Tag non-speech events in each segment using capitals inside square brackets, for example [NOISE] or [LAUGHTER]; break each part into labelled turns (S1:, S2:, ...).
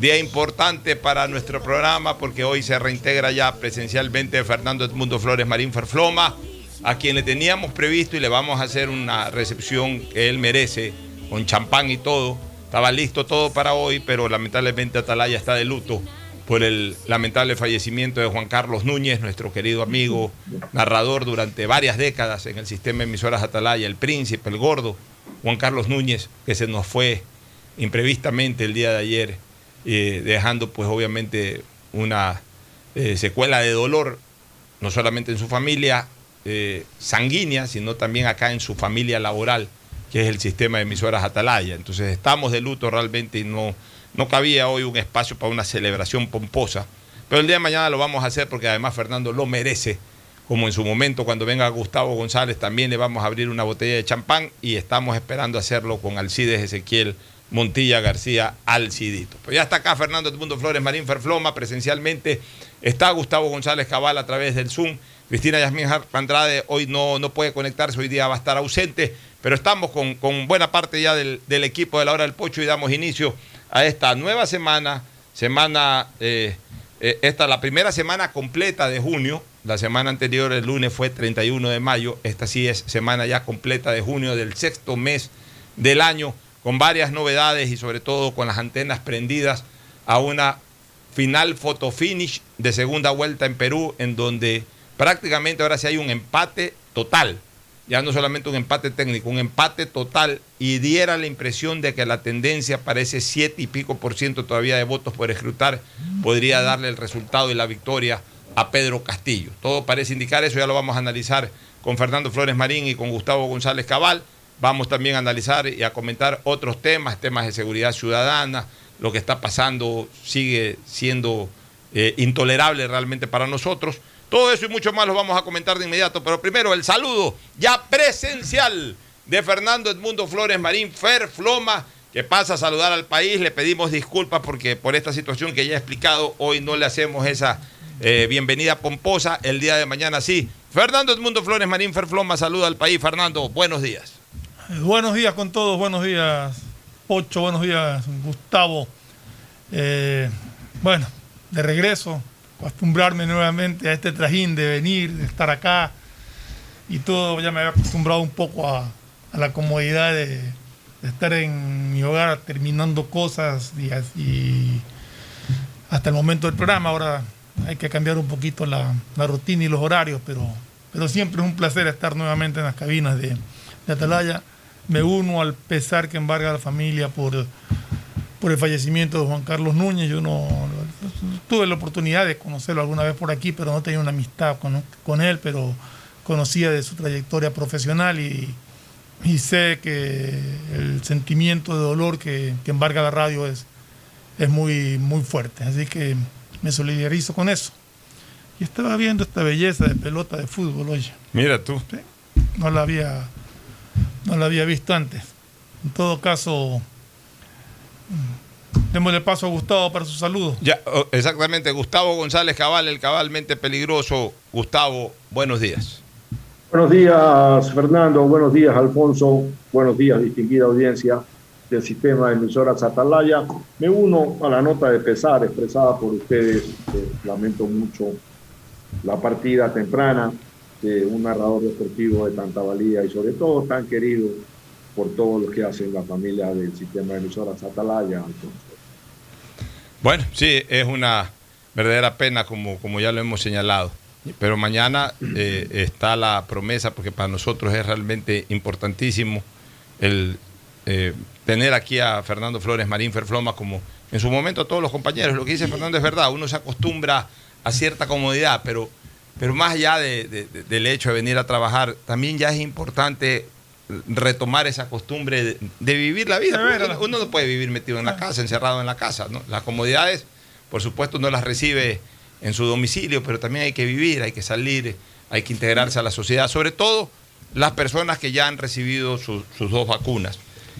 S1: Día importante para nuestro programa porque hoy se reintegra ya presencialmente Fernando Edmundo Flores Marín Ferfloma, a quien le teníamos previsto y le vamos a hacer una recepción que él merece, con champán y todo. Estaba listo todo para hoy, pero lamentablemente Atalaya está de luto por el lamentable fallecimiento de Juan Carlos Núñez, nuestro querido amigo, narrador durante varias décadas en el sistema de emisoras Atalaya, el príncipe, el gordo, Juan Carlos Núñez, que se nos fue imprevistamente el día de ayer eh, dejando pues obviamente una eh, secuela de dolor, no solamente en su familia eh, sanguínea, sino también acá en su familia laboral, que es el sistema de emisoras Atalaya. Entonces estamos de luto realmente y no, no cabía hoy un espacio para una celebración pomposa, pero el día de mañana lo vamos a hacer porque además Fernando lo merece como en su momento cuando venga Gustavo González también le vamos a abrir una botella de champán y estamos esperando hacerlo con Alcides Ezequiel Montilla García Alcidito. Pues ya está acá Fernando Mundo Flores Marín Ferfloma presencialmente. Está Gustavo González Cabal a través del Zoom. Cristina Yasmín Andrade hoy no, no puede conectarse, hoy día va a estar ausente, pero estamos con, buena parte ya del, equipo de la hora del pocho y damos inicio a esta nueva semana, semana, eh, eh, esta la primera semana completa de junio. La semana anterior, el lunes, fue 31 de mayo. Esta sí es semana ya completa de junio del sexto mes del año con varias novedades y sobre todo con las antenas prendidas a una final photo finish de segunda vuelta en Perú, en donde prácticamente ahora sí hay un empate total, ya no solamente un empate técnico, un empate total y diera la impresión de que la tendencia parece siete y pico por ciento todavía de votos por escrutar, podría darle el resultado y la victoria a Pedro Castillo. Todo parece indicar eso, ya lo vamos a analizar con Fernando Flores Marín y con Gustavo González Cabal. Vamos también a analizar y a comentar otros temas, temas de seguridad ciudadana. Lo que está pasando sigue siendo eh, intolerable realmente para nosotros. Todo eso y mucho más lo vamos a comentar de inmediato. Pero primero el saludo ya presencial de Fernando Edmundo Flores Marín Fer Floma, que pasa a saludar al país. Le pedimos disculpas porque por esta situación que ya he explicado, hoy no le hacemos esa eh, bienvenida pomposa. El día de mañana sí. Fernando Edmundo Flores Marín Fer Floma saluda al país. Fernando, buenos días.
S2: Buenos días con todos, buenos días Pocho, buenos días Gustavo. Eh, bueno, de regreso, acostumbrarme nuevamente a este trajín de venir, de estar acá y todo, ya me había acostumbrado un poco a, la comodidad de, estar en mi hogar terminando cosas y, hasta el momento del programa. Ahora hay que cambiar un poquito la, rutina y los horarios, pero, pero siempre es un placer estar nuevamente en las cabinas de Atalaya. Me uno al pesar que embarga a la familia por, por el fallecimiento de Juan Carlos Núñez. Yo no tuve la oportunidad de conocerlo alguna vez por aquí, pero no tenía una amistad con, con él, pero conocía de su trayectoria profesional y, y sé que el sentimiento de dolor que, que embarga la radio es, es muy, muy fuerte. Así que me solidarizo con eso. Y estaba viendo esta belleza de pelota de fútbol, oye.
S1: Mira tú.
S2: Sí, No la había, no la había visto antes. En todo caso, démosle paso a Gustavo para su saludo.
S1: Ya, exactamente. Gustavo González Cabal, el cabalmente peligroso. Gustavo, buenos días.
S3: Buenos días, Fernando. Buenos días, Alfonso. Buenos días, distinguida audiencia del sistema de emisoras Atalaya. Me uno a la nota de pesar expresada por ustedes. Eh, lamento mucho la partida temprana de un narrador deportivo de tanta valía y sobre todo tan querido por todos los que hacen la familia del sistema de emisoras Atalaya.
S1: Bueno, sí, es una verdadera pena, como, como ya lo hemos señalado. Pero mañana eh, está la promesa, porque para nosotros es realmente importantísimo el eh, tener aquí a Fernando Flores Marín Ferfloma como en su momento a todos los compañeros. Lo que dice Fernando es verdad, uno se acostumbra a cierta comodidad, pero, pero más allá de- de- de- del hecho de venir a trabajar, también ya es importante retomar esa costumbre de, de vivir la vida. Uno, no puede vivir metido en la casa, encerrado en la casa. ¿no? Las comodidades, por supuesto, no las recibe en su domicilio, pero también hay que vivir, hay que salir, hay que integrarse a la sociedad, sobre todo las personas que ya han recibido su- sus dos vacunas.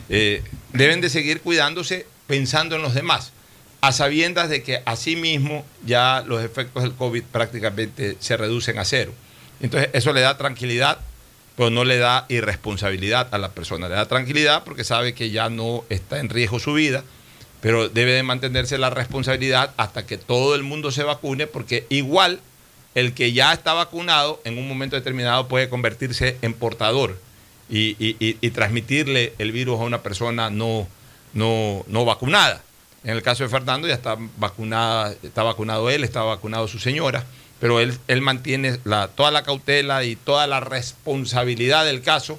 S1: Eh, deben de seguir cuidándose pensando en los demás, a sabiendas de que asimismo ya los efectos del COVID prácticamente se reducen a cero. Entonces eso le da tranquilidad, pero no le da irresponsabilidad a la persona. Le da tranquilidad porque sabe que ya no está en riesgo su vida, pero debe de mantenerse la responsabilidad hasta que todo el mundo se vacune, porque igual el que ya está vacunado en un momento determinado puede convertirse en portador y, y- y- y transmitirle el virus a una persona no, no, no vacunada. En el caso de Fernando ya está vacunada, está vacunado él, está vacunado su señora, pero él, él mantiene la, toda la cautela y toda la responsabilidad del caso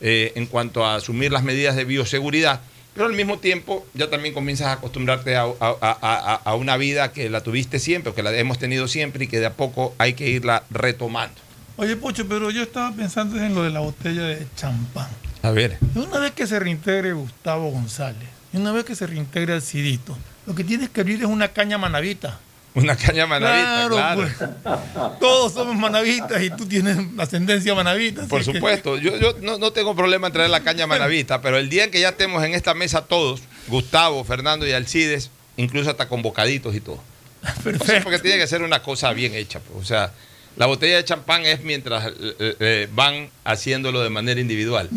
S1: eh, en cuanto a asumir las medidas de bioseguridad, pero al mismo tiempo ya también comienzas a acostumbrarte a, a- a- a- una vida que la tuviste siempre, o que la hemos tenido siempre y que de a poco hay que irla retomando.
S2: Oye, Pocho, pero yo estaba pensando en lo de la botella de champán.
S1: A ver.
S2: Una vez que se reintegre Gustavo González, y una vez que se reintegre Alcidito, lo que tienes que abrir es una caña manavita.
S1: Una caña manavita, claro.
S2: pues. Todos somos manavitas y tú tienes ascendencia manavita.
S1: Por
S2: que-
S1: supuesto, yo, yo no, no tengo problema en traer la caña manavita, pero el día en que ya estemos en esta mesa todos, Gustavo, Fernando y Alcides, incluso hasta con bocaditos y todo. [LAUGHS] O sea,
S2: Perfecto.
S1: porque tiene que ser una cosa bien hecha. pues. O sea, la botella de champán es mientras eh, eh, van haciéndolo de manera individual.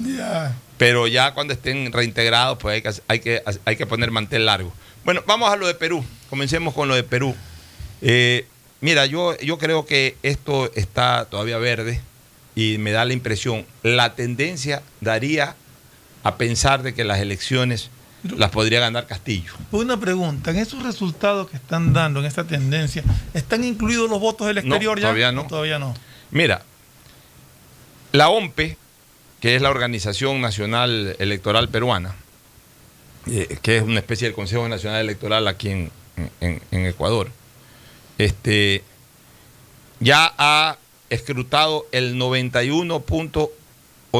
S1: Pero ya cuando estén reintegrados, pues hay que, hay que, hay que poner mantel largo. Bueno, vamos a lo de Perú. Comencemos con lo de Perú. Eh, mira, yo, yo creo que esto está todavía verde y me da la impresión, la tendencia daría a pensar de que las elecciones las podría ganar Castillo.
S2: Una pregunta, en esos resultados que están dando, en esta tendencia, ¿están incluidos los votos del
S1: No,
S2: exterior ya?
S1: todavía no.
S2: Todavía no.
S1: Mira, la OMPE, que es la Organización Nacional Electoral Peruana, eh, que es una especie del Consejo Nacional Electoral aquí en, en- en Ecuador, este, ya ha escrutado el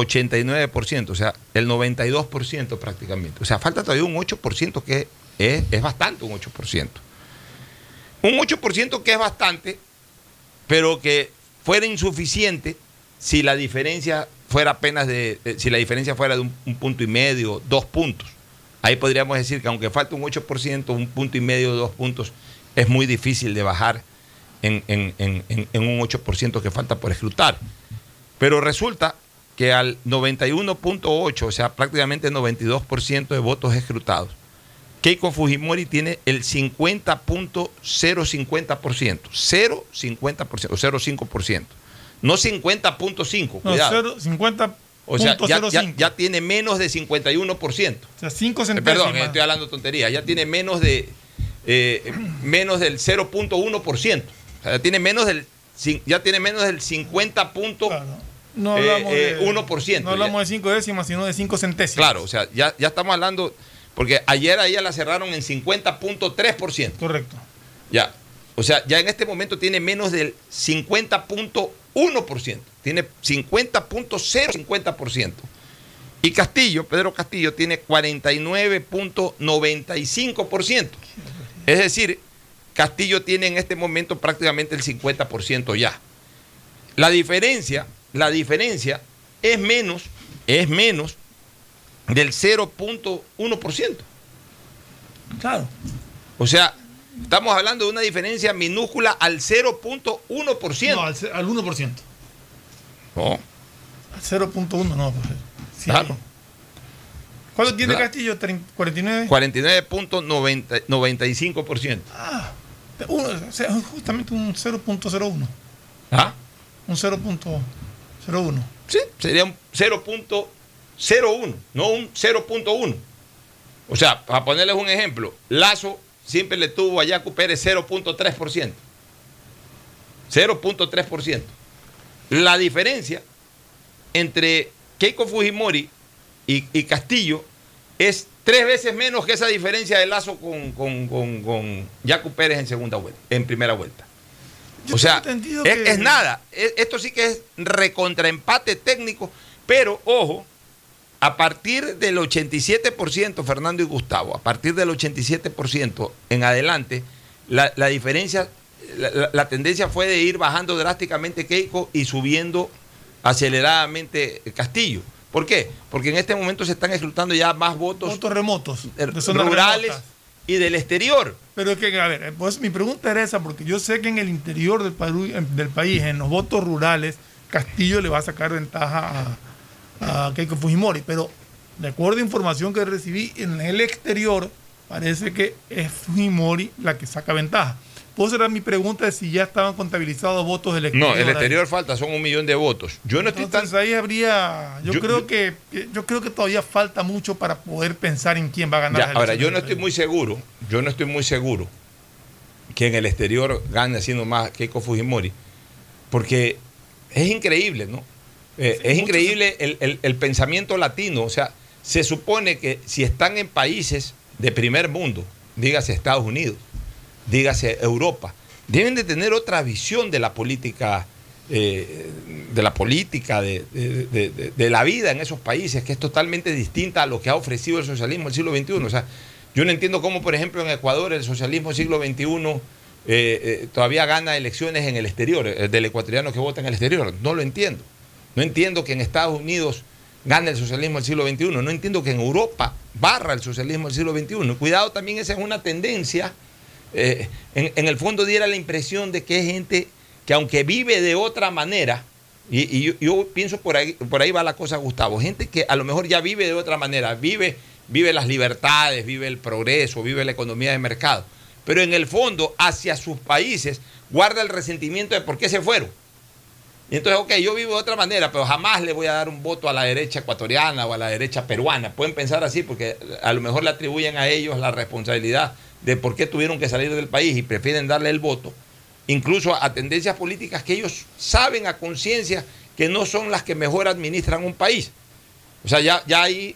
S1: 91.89%, o sea, el 92% prácticamente. O sea, falta todavía un 8% que es, es bastante, un 8%. Un 8% que es bastante, pero que fuera insuficiente si la diferencia fuera apenas de, eh, si la diferencia fuera de un, un punto y medio, dos puntos. Ahí podríamos decir que aunque falte un 8%, un punto y medio, dos puntos, es muy difícil de bajar en un 8% que falta por escrutar. Pero resulta que al 91.8, o sea, prácticamente 92% de votos escrutados, Keiko Fujimori tiene el 50.050%, 0,50%, o 0,5%. No 50.5,
S2: No,
S1: cuidado.
S2: cero- 50
S1: o sea, ya,
S2: punto
S1: ya-
S2: 05.
S1: ya tiene menos de 51%.
S2: O sea, 5
S1: Eh,
S2: centésimas.
S1: Perdón, estoy hablando tontería. Ya tiene menos de eh, menos del 0.1%. O sea, ya tiene menos del, ya tiene menos del 50 punto,
S2: Claro. No
S1: eh,
S2: hablamos
S1: eh,
S2: de
S1: 1%.
S2: No hablamos de cinco décimas, sino de cinco centésimas.
S1: Claro, o sea, ya, ya estamos hablando, porque ayer a ella la cerraron en 50.3%.
S2: Correcto.
S1: Ya. O sea, ya en este momento tiene menos del 50.1%. Tiene 50.050%. Y Castillo, Pedro Castillo, tiene 49.95%. Es decir, Castillo tiene en este momento prácticamente el 50% ya. La diferencia, la diferencia es menos, es menos del 0.1%.
S2: Claro.
S1: O sea, estamos hablando de una diferencia minúscula al 0.1%.
S2: No, al, ce- al 1%.
S1: No,
S2: Al 0.1 no. Pues, sí.
S1: Claro.
S2: ¿Cuánto tiene
S1: Claro.
S2: Castillo? ¿Trein- ¿49?
S1: 49.95%.
S2: Ah, uno, o sea, justamente un 0.01.
S1: ¿Ah?
S2: Un 0.01.
S1: Sí, sería un 0.01, no un 0.1. O sea, para ponerles un ejemplo, Lazo siempre le tuvo a Yacu Pérez 0.3%. 0.3%. La diferencia entre Keiko Fujimori y, Castillo es tres veces menos que esa diferencia de Lazo con, con, con, con Pérez en segunda vuelta, en primera vuelta.
S2: Yo
S1: o sea, es,
S2: que-
S1: es nada. Es- esto sí que es recontraempate técnico, pero ojo, a partir del 87%, Fernando y Gustavo, a partir del 87% en adelante, la, la diferencia, la, tendencia fue de ir bajando drásticamente Keiko y subiendo aceleradamente Castillo. ¿Por qué? Porque en este momento se están escrutando ya más votos
S2: Votos remotos.
S1: rurales
S2: remotas.
S1: Y del exterior.
S2: Pero es que, a ver, pues mi pregunta era esa, porque yo sé que en el interior del, país- en los votos rurales, Castillo le va a sacar ventaja a, a Keiko Fujimori, pero de acuerdo a información que recibí, en el exterior parece que es Fujimori la que saca ventaja. Pues era mi pregunta de si ya estaban contabilizados votos del exterior.
S1: No, el
S2: ahí.
S1: exterior falta, son un millón de votos. Yo no estoy tan
S2: Entonces ahí habría, yo,
S1: Yo-
S2: creo
S1: yo-
S2: que yo creo que todavía falta mucho para poder pensar en quién va a ganar.
S1: Ya, ahora, yo no estoy muy seguro, yo no estoy muy seguro que en el exterior gane siendo más Keiko Fujimori, porque es increíble, ¿no? Eh,
S2: Sí,
S1: es increíble el, el- el pensamiento latino, o sea, se supone que si están en países de primer mundo, dígase Estados Unidos, dígase Europa, deben de tener otra visión de la política, eh, de la política, de, la vida en esos países, que es totalmente distinta a lo que ha ofrecido el socialismo del siglo XXI. O sea, yo no entiendo cómo, por ejemplo, en Ecuador el socialismo del siglo XXI eh, eh, todavía gana elecciones en el exterior, del ecuatoriano que vota en el exterior. No lo entiendo. No entiendo que en Estados Unidos gane el socialismo del siglo XXI. No entiendo que en Europa barra el socialismo del siglo XXI. Cuidado, también esa es una tendencia. Eh, en, el fondo diera la impresión de que es gente que aunque vive de otra manera, y, y yo, yo pienso por ahí, por ahí va la cosa, Gustavo, gente que a lo mejor ya vive de otra manera, vive, vive las libertades, vive el progreso, vive la economía de mercado, pero en el fondo hacia sus países guarda el resentimiento de por qué se fueron. Y entonces, ok, yo vivo de otra manera, pero jamás le voy a dar un voto a la derecha ecuatoriana o a la derecha peruana. Pueden pensar así porque a lo mejor le atribuyen a ellos la responsabilidad de por qué tuvieron que salir del país y prefieren darle el voto, incluso a tendencias políticas que ellos saben a conciencia que no son las que mejor administran un país. O sea, ya, ya ahí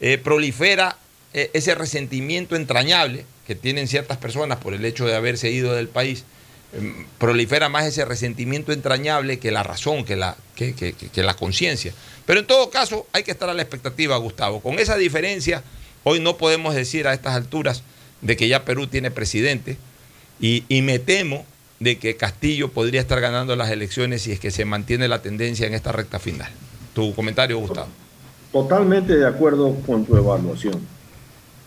S1: eh, prolifera eh, ese resentimiento entrañable que tienen ciertas personas por el hecho de haberse ido del país em, prolifera más ese resentimiento entrañable que la razón, que la, que, la conciencia. Pero en todo caso hay que estar a la expectativa, Gustavo. Con esa diferencia, hoy no podemos decir a estas alturas de que ya Perú tiene presidente y, me temo de que Castillo podría estar ganando las elecciones si es que se mantiene la tendencia en esta recta final. Tu comentario, Gustavo.
S3: Totalmente de acuerdo con tu evaluación.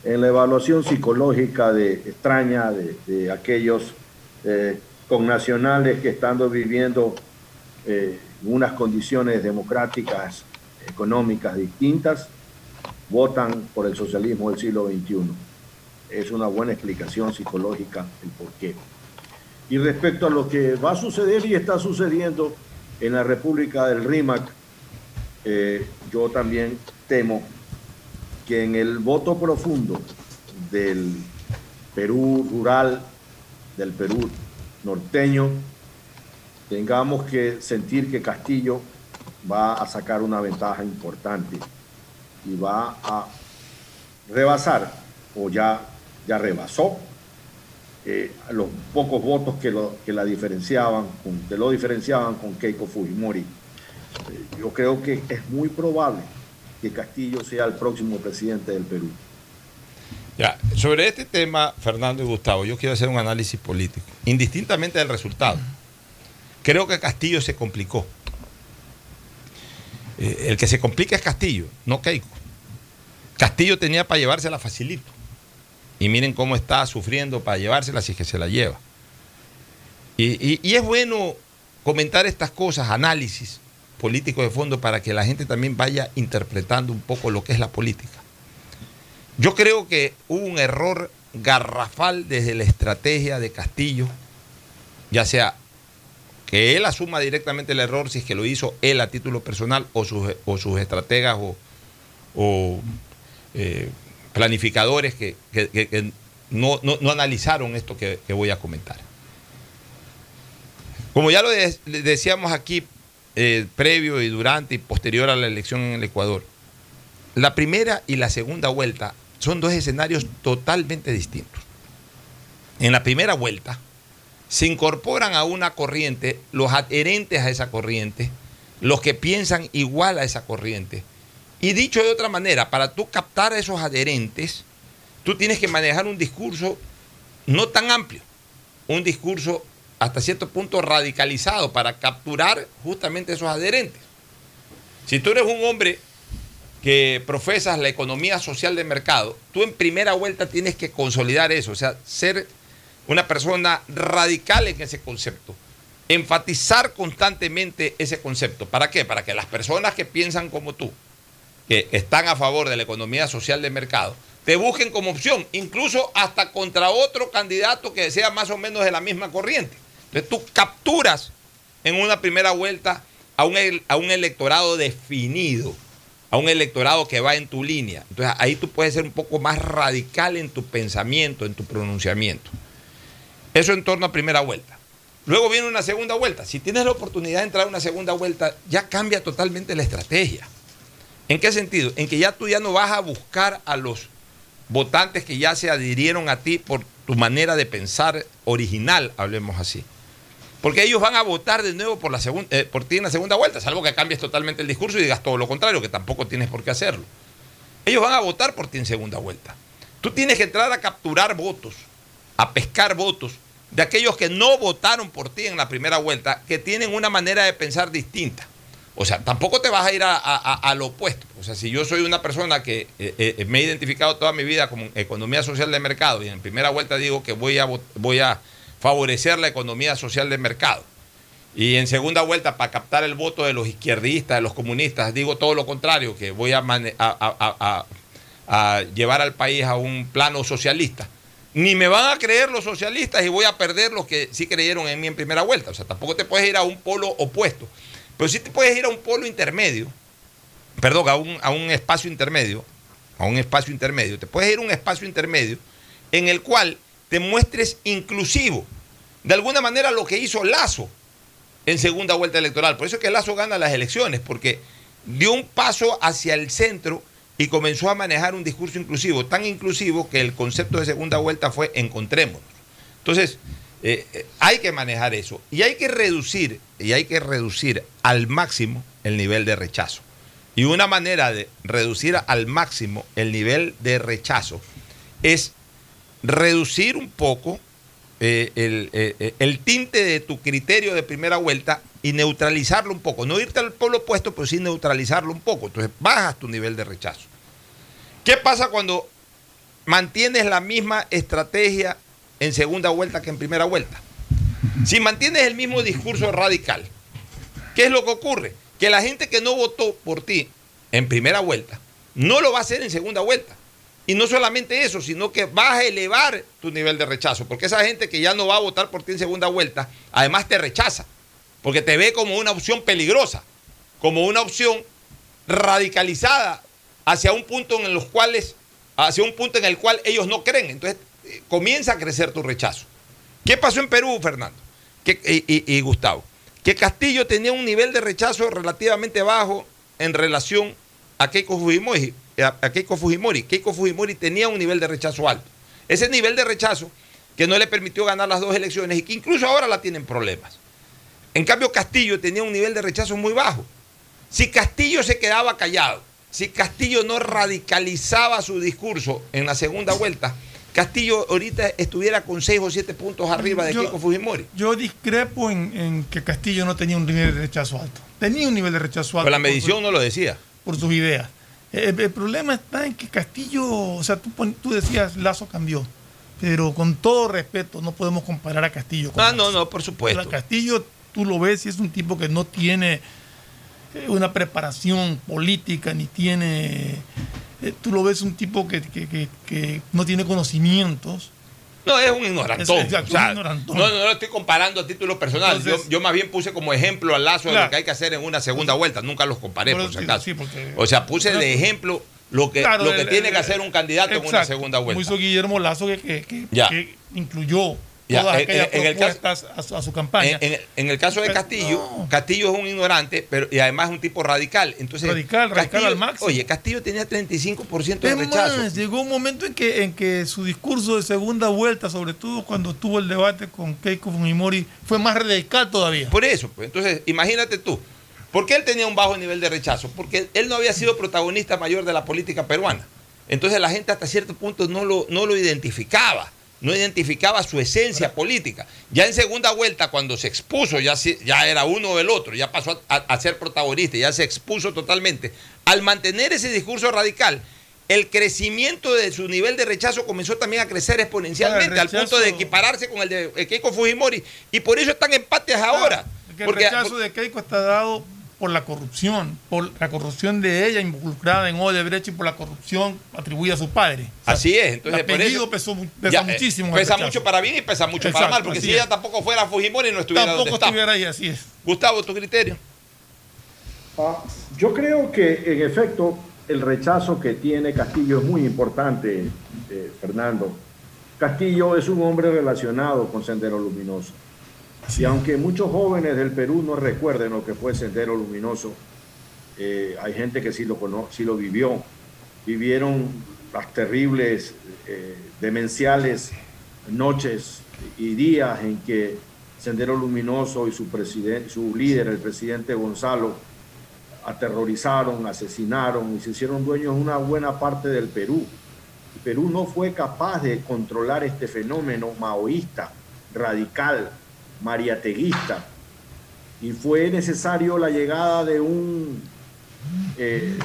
S3: En la evaluación psicológica de extraña de, aquellos eh, connacionales que estando viviendo eh, unas condiciones democráticas, económicas distintas, votan por el socialismo del siglo XXI. Es una buena explicación psicológica el porqué. Y respecto a lo que va a suceder y está sucediendo en la República del RIMAC, eh, yo también temo que en el voto profundo del Perú rural, del Perú norteño, tengamos que sentir que Castillo va a sacar una ventaja importante y va a rebasar, o ya, ya rebasó, eh, los pocos votos que, lo, que la diferenciaban, que lo diferenciaban con Keiko Fujimori. Eh, yo creo que es muy probable que Castillo sea el próximo presidente del Perú.
S1: Sobre este tema, Fernando y Gustavo, yo quiero hacer un análisis político, indistintamente del resultado. Creo que Castillo se complicó. Eh, el que se complica es Castillo, no Keiko. Castillo tenía para llevársela facilito. Y miren cómo está sufriendo para llevársela si es que se la lleva. Y, es bueno comentar estas cosas, análisis político de fondo, para que la gente también vaya interpretando un poco lo que es la política. Yo creo que hubo un error garrafal desde la estrategia de Castillo, ya sea que él asuma directamente el error si es que lo hizo él a título personal o sus, o sus estrategas o, eh, planificadores que, no, analizaron esto que, voy a comentar. Como ya lo decíamos aquí eh, previo y durante y posterior a la elección en el Ecuador, la primera y la segunda vuelta son dos escenarios totalmente distintos. En la primera vuelta se incorporan a una corriente los adherentes a esa corriente, los que piensan igual a esa corriente. Y dicho de otra manera, para tú captar a esos adherentes, tú tienes que manejar un discurso no tan amplio, un discurso hasta cierto punto radicalizado para capturar justamente esos adherentes. Si tú eres un hombre que profesas la economía social de mercado, tú en primera vuelta tienes que consolidar eso, o sea, ser una persona radical en ese concepto, enfatizar constantemente ese concepto. ¿Para qué? Para que las personas que piensan como tú, que están a favor de la economía social de mercado, te busquen como opción, incluso hasta contra otro candidato que sea más o menos de la misma corriente. Entonces tú capturas en una primera vuelta a un, a un electorado definido a un electorado que va en tu línea. Entonces ahí tú puedes ser un poco más radical en tu pensamiento, en tu pronunciamiento. Eso en torno a primera vuelta. Luego viene una segunda vuelta. Si tienes la oportunidad de entrar a una segunda vuelta, ya cambia totalmente la estrategia. ¿En qué sentido? En que ya tú ya no vas a buscar a los votantes que ya se adhirieron a ti por tu manera de pensar original, hablemos así. Porque ellos van a votar de nuevo por, la eh, por ti en la segunda vuelta, salvo que cambies totalmente el discurso y digas todo lo contrario, que tampoco tienes por qué hacerlo. Ellos van a votar por ti en segunda vuelta. Tú tienes que entrar a capturar votos, a pescar votos de aquellos que no votaron por ti en la primera vuelta, que tienen una manera de pensar distinta. O sea, tampoco te vas a ir a, lo opuesto. O sea, si yo soy una persona que eh, eh, me he identificado toda mi vida como economía social de mercado y en primera vuelta digo que voy a, voy a favorecer la economía social de mercado. Y en segunda vuelta, para captar el voto de los izquierdistas, de los comunistas, digo todo lo contrario, que voy a, a, llevar al país a un plano socialista. Ni me van a creer los socialistas y voy a perder los que sí creyeron en mí en primera vuelta. O sea, tampoco te puedes ir a un polo opuesto. Pero sí te puedes ir a un polo intermedio, perdón, a un, a un espacio intermedio, a un espacio intermedio. Te puedes ir a un espacio intermedio en el cual te muestres inclusivo. De alguna manera lo que hizo Lazo en segunda vuelta electoral. Por eso es que Lazo gana las elecciones, porque dio un paso hacia el centro y comenzó a manejar un discurso inclusivo, tan inclusivo que el concepto de segunda vuelta fue encontrémonos. Entonces, eh, eh, hay que manejar eso y hay que reducir, y hay que reducir al máximo el nivel de rechazo. Y una manera de reducir al máximo el nivel de rechazo es reducir un poco eh, eh, el, tinte de tu criterio de primera vuelta y neutralizarlo un poco. No irte al polo opuesto, pero sí neutralizarlo un poco. Entonces bajas tu nivel de rechazo. ¿Qué pasa cuando mantienes la misma estrategia en segunda vuelta que en primera vuelta? Si mantienes el mismo discurso radical, ¿qué es lo que ocurre? Que la gente que no votó por ti en primera vuelta no lo va a hacer en segunda vuelta. Y no solamente eso, sino que vas a elevar tu nivel de rechazo, porque esa gente que ya no va a votar por ti en segunda vuelta, además te rechaza, porque te ve como una opción peligrosa, como una opción radicalizada hacia un punto en los cuales hacia un punto en el cual ellos no creen. Entonces, eh, comienza a crecer tu rechazo. ¿Qué pasó en Perú, Fernando? Que- y, y- Gustavo. Que Castillo tenía un nivel de rechazo relativamente bajo en relación a Keiko Fujimori. A Keiko Fujimori. Keiko Fujimori tenía un nivel de rechazo alto. Ese nivel de rechazo que no le permitió ganar las dos elecciones y que incluso ahora la tienen problemas. En cambio, Castillo tenía un nivel de rechazo muy bajo. Si Castillo se quedaba callado, si Castillo no radicalizaba su discurso en la segunda vuelta, Castillo ahorita estuviera con 6 o 7 puntos arriba de
S2: Yo-
S1: Keiko Fujimori.
S2: Yo discrepo en, en que Castillo no tenía un nivel de rechazo alto. Tenía un nivel de rechazo alto.
S1: Pero la
S2: su-
S1: medición no lo decía.
S2: por sus ideas. El, el problema está en que Castillo, o sea, tú, tú decías Lazo cambió, pero con todo respeto no podemos comparar a Castillo con
S1: Ah, no, no, por supuesto.
S2: Castillo, tú lo ves y es un tipo que no tiene eh, una preparación política, ni tiene... eh, tú lo ves un tipo que, que- que- que no tiene conocimientos.
S1: No, es un ignorantón.
S2: Es- exacto,
S1: O sea,
S2: un ignorantón.
S1: No, no lo estoy comparando a título personal.
S2: Entonces-
S1: yo, yo más bien puse como ejemplo al lazo de lo que hay que hacer en una segunda vuelta. Nunca los comparé, por si acaso.
S2: sí, porque-
S1: o sea, puse de ejemplo lo que,
S2: Claro,
S1: lo que
S2: el-
S1: tiene
S2: el-
S1: que hacer un candidato en una segunda
S2: Como
S1: vuelta.
S2: hizo Guillermo Lazo, que, que- que-
S1: Ya.
S2: que incluyó
S1: Ya,
S2: todas
S1: en-
S2: aquellas
S1: en el caso-
S2: a, su, a su campaña.
S1: En, el caso de Castillo,
S2: no.
S1: Castillo es un ignorante, pero y además es un tipo radical. Entonces,
S2: Radical, radical al máximo.
S1: Oye, Castillo tenía 35% de rechazo.
S2: más, llegó un momento en que, en que su discurso de segunda vuelta, sobre todo cuando tuvo el debate con Keiko Fujimori, fue más radical todavía.
S1: Por eso, pues, entonces, imagínate tú. ¿Por qué él tenía un bajo nivel de rechazo? Porque él no había sido protagonista mayor de la política peruana. Entonces la gente hasta cierto punto no lo, no lo identificaba, no identificaba su esencia política. Ya en segunda vuelta, cuando se expuso, ya, era uno o el otro, ya pasó a, a ser protagonista, ya se expuso totalmente. Al mantener ese discurso radical, el crecimiento de su nivel de rechazo comenzó también a crecer exponencialmente,
S2: el
S1: al punto de equipararse con el de Keiko Fujimori. Y por eso están empates ahora.
S2: Porque el
S1: Porque-
S2: rechazo de Keiko está dado por la corrupción, por la corrupción de ella involucrada en Odebrecht y por la corrupción atribuida a su padre. O sea,
S1: Así es, entonces
S2: el apellido pesó, pesa
S1: Ya, eh,
S2: muchísimo.
S1: Pesa mucho para bien y pesa mucho para mal, porque si
S2: es.
S1: ella tampoco fuera Fujimori no estuviera donde
S2: Tampoco
S1: está.
S2: estuviera ahí, así es.
S1: Gustavo, tu criterio.
S3: Ah, yo creo que en efecto el rechazo que tiene Castillo es muy importante, eh, Fernando. Castillo es un hombre relacionado con Sendero Luminoso. Y aunque muchos jóvenes del Perú no recuerden lo que fue Sendero Luminoso, eh, hay gente que sí lo, cono- sí lo vivió. Vivieron las terribles, eh, demenciales noches y días en que Sendero Luminoso y su, presidente, su líder, el presidente Gonzalo, aterrorizaron, asesinaron y se hicieron dueños de una buena parte del Perú. El Perú no fue capaz de controlar este fenómeno maoísta, radical, mariateguista, y fue necesario la llegada de un, eh,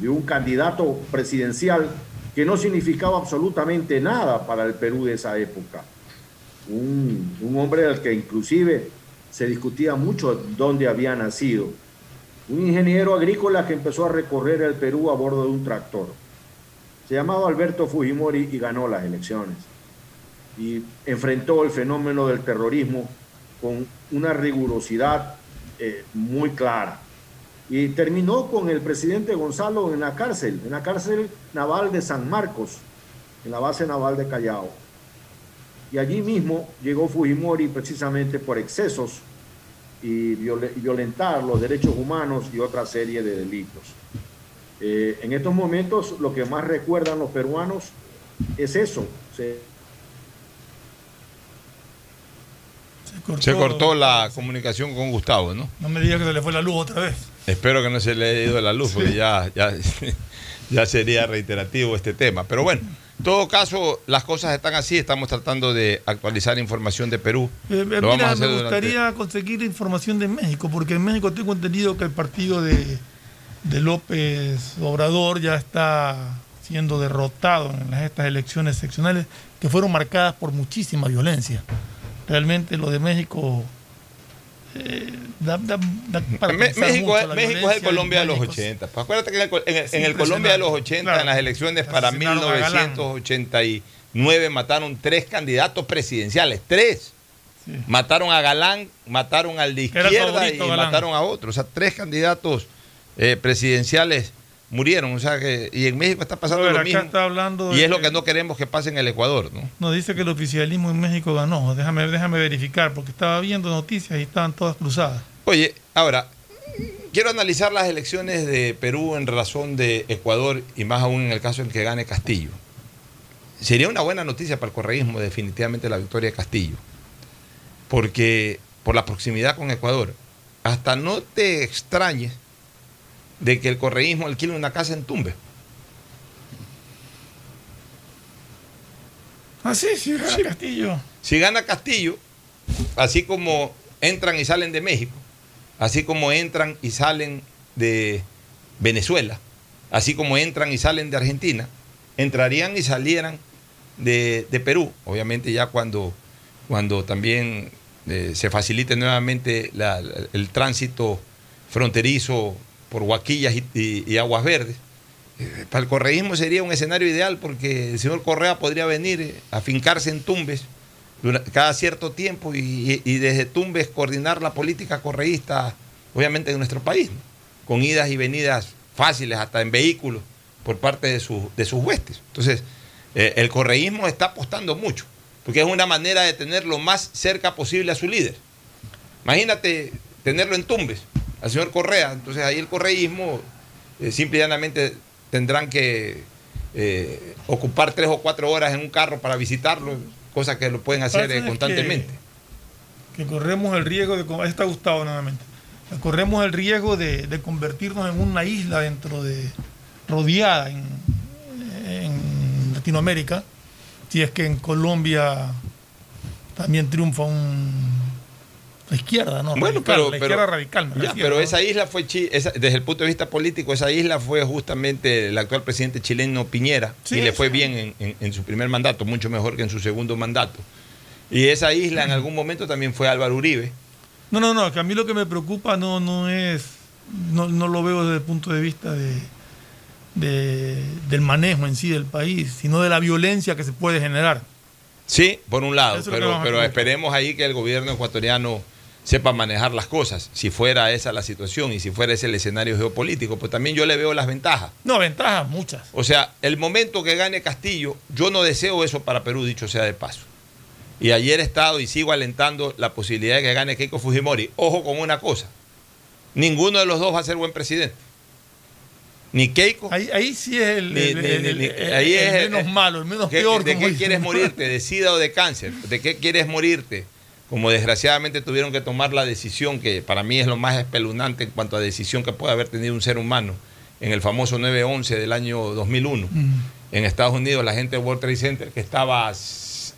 S3: de un candidato presidencial que no significaba absolutamente nada para el Perú de esa época. Un, un hombre del que inclusive se discutía mucho dónde había nacido un ingeniero agrícola que empezó a recorrer el Perú a bordo de un tractor. Se llamaba Alberto Fujimori y ganó las elecciones. Y enfrentó el fenómeno del terrorismo con una rigurosidad eh, muy clara. Y terminó con el presidente Gonzalo en la cárcel, en la cárcel naval de San Marcos, en la base naval de Callao. Y allí mismo llegó Fujimori precisamente por excesos y viol- y violentar los derechos humanos y otra serie de delitos. Eh, en estos momentos lo que más recuerdan los peruanos es eso. Se-
S1: Se cortó la comunicación con Gustavo, ¿no?
S2: No me digas que se le fue la luz otra vez.
S1: Espero que no se le haya ido la luz, porque ya, ya, [LAUGHS] ya sería reiterativo este tema. Pero bueno, en todo caso, las cosas están así. Estamos tratando de actualizar información de Perú.
S2: Eh, eh, mira, me
S1: durante-
S2: gustaría conseguir información de México, porque en México tengo entendido que el partido de, de López Obrador ya está siendo derrotado en estas elecciones seccionales que fueron marcadas por muchísima violencia. Realmente lo de México eh, da, da- da para
S1: Me-
S2: pensar
S1: México,
S2: mucho,
S1: es,
S2: la
S1: México es el Colombia de los
S2: México.
S1: 80. Pues acuérdate que en el, en en Colombia de los 80,
S2: impresionante.
S1: en las elecciones para
S2: Asesinaron a Galán.
S1: 1989, mataron tres candidatos presidenciales. Tres.
S2: Sí.
S1: Mataron a Galán, mataron al de izquierda y
S2: Galán.
S1: mataron a otro. O sea, tres candidatos eh, presidenciales murieron. O sea que, y en México está pasando
S2: ver,
S1: lo mismo.
S2: está hablando
S1: y es lo
S2: que-
S1: no queremos que pase en el Ecuador, ¿no?
S2: Nos dice que el oficialismo en México ganó. Déjame, déjame verificar, porque estaba viendo noticias y estaban todas cruzadas.
S1: Oye, ahora, quiero analizar las elecciones de Perú en razón de Ecuador y más aún en el caso en que gane Castillo. Sería una buena noticia para el correísmo definitivamente la victoria de Castillo, porque por la proximidad con Ecuador, hasta no te extrañes de que el correísmo alquile una casa en Tumbe.
S2: Ah, sí, sí, gana Castillo.
S1: Si gana Castillo, así como entran y salen de México, así como entran y salen de Venezuela, así como entran y salen de Argentina, entrarían y salieran de, de Perú. Obviamente ya cuando, cuando también eh, se facilite nuevamente la- el tránsito fronterizo por Huaquillas y, Aguas Verdes. Eh, Para el correísmo sería un escenario ideal porque el señor Correa podría venir eh, a fincarse en Tumbes cada cierto tiempo y, desde Tumbes coordinar la política correísta, obviamente, en nuestro país, con idas y venidas fáciles, hasta en vehículos, por parte de, sus- de sus huestes. Entonces, eh, el correísmo está apostando mucho, porque es una manera de tener lo más cerca posible a su líder. Imagínate tenerlo en Tumbes, al señor Correa, entonces ahí el correísmo eh, simple y llanamente tendrán que eh, ocupar tres o cuatro horas en un carro para visitarlo, cosa que lo pueden hacer eh, constantemente.
S2: Que corremos el riesgo de. Ahí está Gustavo nuevamente. Corremos el riesgo de, de convertirnos en una isla dentro de. rodeada en, en Latinoamérica. Si es que en Colombia también triunfa un. La izquierda, ¿no?
S1: Bueno,
S2: Radical,
S1: pero,
S2: la
S1: pero-
S2: izquierda radical,
S1: ya,
S2: refiero,
S1: pero
S2: ¿no?
S1: esa isla fue, esa- desde el punto de vista político, esa isla fue justamente el actual presidente chileno Piñera
S2: Sí,
S1: y le fue
S2: sí.
S1: bien en, en- en su primer mandato, mucho mejor que en su segundo mandato. Y esa isla en algún momento también fue Álvaro Uribe.
S2: No, no, no, que a mí lo que me preocupa no, no es, no, no lo veo desde el punto de vista de, de- del manejo en sí del país, sino de la violencia que se puede generar.
S1: Sí, por un lado,
S2: Eso
S1: pero, esperemos ahí que el gobierno ecuatoriano sepa manejar las cosas, si fuera esa la situación y si fuera ese el escenario geopolítico, pues también yo le veo las ventajas.
S2: No, ventajas muchas.
S1: O sea, el momento que gane Castillo, yo no deseo eso para Perú, dicho sea de paso. Y ayer he estado y sigo alentando la posibilidad de que gane Keiko Fujimori. Ojo con una cosa, ninguno de los dos va a ser buen presidente. Ni Keiko,
S2: Ahí, ahí sí es el,
S1: Ni-
S2: el-
S1: ni-
S2: el-
S1: ni- ni-
S2: el-
S1: ahí
S2: el
S1: es-
S2: menos malo, el menos
S1: ¿Qué-
S2: peor.
S1: ¿De qué
S2: dicen.
S1: quieres morirte? [LAUGHS] ¿De sida o de cáncer? ¿De qué quieres morirte? Como desgraciadamente tuvieron que tomar la decisión, que para mí es lo más espeluznante en cuanto a decisión que puede haber tenido un ser humano, en el famoso 9-11 del año 2001.
S2: Mm.
S1: En Estados Unidos, la gente de World Trade Center, que estaba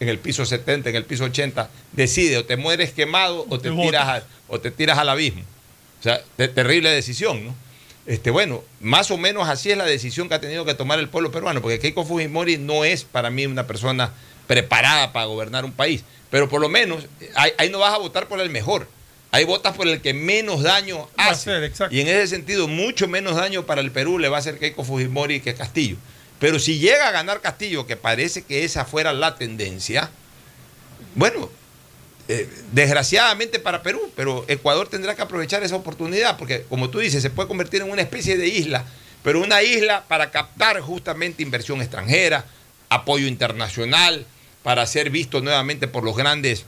S1: en el piso 70, en el piso 80, decide o te mueres quemado o te,
S2: Te
S1: tiras, a- o te tiras al abismo. O sea, te- terrible decisión, ¿no? Este, bueno, más o menos así es la decisión que ha tenido que tomar el pueblo peruano, porque Keiko Fujimori no es para mí una persona preparada para gobernar un país, pero por lo menos ahí, ahí no vas a votar por el mejor, ahí votas por el que menos daño hace. y en ese sentido, mucho menos daño para el Perú le va a hacer Keiko Fujimori que Castillo. Pero si llega a ganar Castillo, que parece que esa fuera la tendencia, bueno, eh, desgraciadamente para Perú, pero Ecuador tendrá que aprovechar esa oportunidad, porque como tú dices, se puede convertir en una especie de isla, pero una isla para captar justamente inversión extranjera, apoyo internacional, para ser visto nuevamente por los grandes